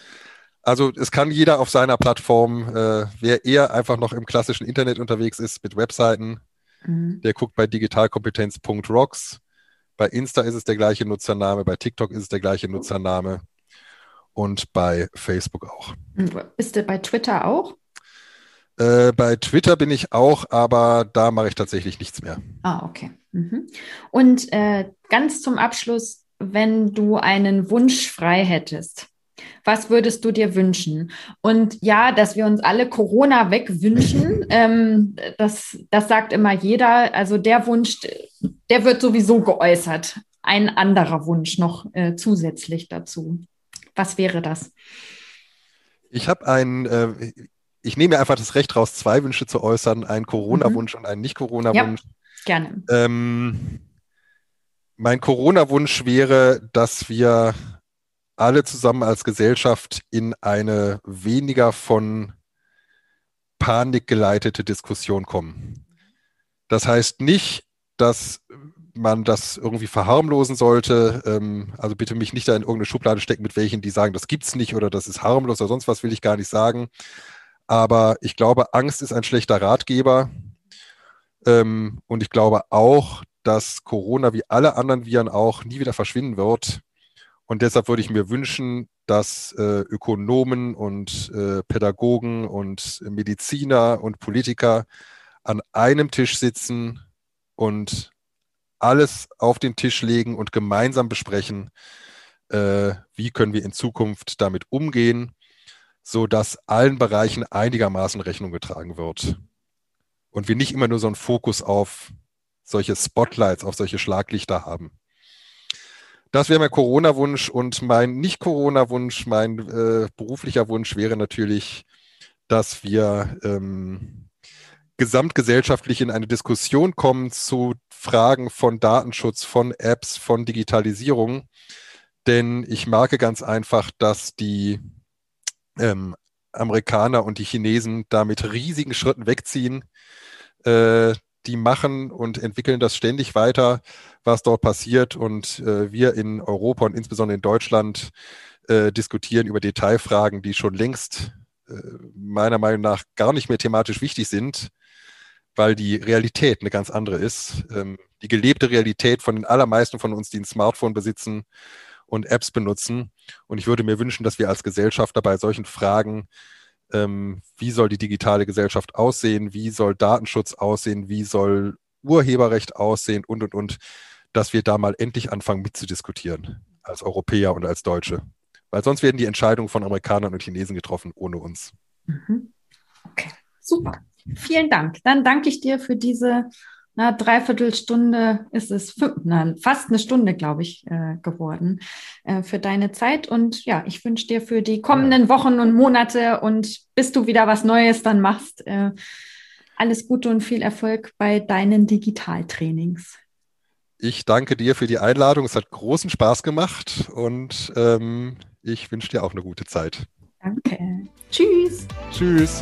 Also es kann jeder auf seiner Plattform, äh, wer eher einfach noch im klassischen Internet unterwegs ist mit Webseiten, Mhm. Der guckt bei digitalkompetenz.rocks. Bei Insta ist es der gleiche Nutzername, bei TikTok ist es der gleiche Nutzername und bei Facebook auch. Bist du bei Twitter auch? Äh, bei Twitter bin ich auch, aber da mache ich tatsächlich nichts mehr. Ah, okay. Mhm. Und äh, ganz zum Abschluss, wenn du einen Wunsch frei hättest, was würdest du dir wünschen? Und ja, dass wir uns alle Corona wegwünschen, [laughs] ähm, das, das sagt immer jeder. Also der Wunsch, der wird sowieso geäußert. Ein anderer Wunsch noch äh, zusätzlich dazu. Was wäre das? Ich habe ein, äh, ich nehme mir einfach das Recht raus, zwei Wünsche zu äußern, einen Corona-Wunsch mhm. und einen Nicht-Corona-Wunsch. Ja, gerne. Ähm, mein Corona-Wunsch wäre, dass wir alle zusammen als Gesellschaft in eine weniger von Panik geleitete Diskussion kommen. Das heißt nicht, dass man das irgendwie verharmlosen sollte. Ähm, also bitte mich nicht da in irgendeine Schublade stecken, mit welchen die sagen, das gibt's nicht oder das ist harmlos oder sonst was will ich gar nicht sagen. Aber ich glaube, Angst ist ein schlechter Ratgeber. Ähm, und ich glaube auch, dass Corona wie alle anderen Viren auch nie wieder verschwinden wird. Und deshalb würde ich mir wünschen, dass äh, Ökonomen und äh, Pädagogen und Mediziner und Politiker an einem Tisch sitzen und alles auf den Tisch legen und gemeinsam besprechen, äh, wie können wir in Zukunft damit umgehen, so dass allen Bereichen einigermaßen Rechnung getragen wird. Und wir nicht immer nur so einen Fokus auf solche Spotlights, auf solche Schlaglichter haben. Das wäre mein Corona-Wunsch und mein Nicht-Corona-Wunsch, mein äh, beruflicher Wunsch wäre natürlich, dass wir ähm, gesamtgesellschaftlich in eine Diskussion kommen zu Fragen von Datenschutz, von Apps, von Digitalisierung. Denn ich merke ganz einfach, dass die ähm, Amerikaner und die Chinesen da mit riesigen Schritten wegziehen. Äh, die machen und entwickeln das ständig weiter, was dort passiert. Und äh, wir in Europa und insbesondere in Deutschland äh, diskutieren über Detailfragen, die schon längst äh, meiner Meinung nach gar nicht mehr thematisch wichtig sind, weil die Realität eine ganz andere ist. Ähm, die gelebte Realität von den allermeisten von uns, die ein Smartphone besitzen und Apps benutzen. Und ich würde mir wünschen, dass wir als Gesellschaft dabei solchen Fragen ähm, wie soll die digitale Gesellschaft aussehen, wie soll Datenschutz aussehen, wie soll Urheberrecht aussehen und, und, und, dass wir da mal endlich anfangen mitzudiskutieren als Europäer und als Deutsche. Weil sonst werden die Entscheidungen von Amerikanern und Chinesen getroffen ohne uns. Mhm. Okay, super. Vielen Dank. Dann danke ich dir für diese na, Dreiviertelstunde ist es, fünf, na, fast eine Stunde, glaube ich, äh, geworden äh, für deine Zeit. Und ja, ich wünsche dir für die kommenden Wochen und Monate und bis du wieder was Neues dann machst, äh, alles Gute und viel Erfolg bei deinen Digitaltrainings. Ich danke dir für die Einladung. Es hat großen Spaß gemacht und ähm, ich wünsche dir auch eine gute Zeit. Danke. Tschüss. Tschüss.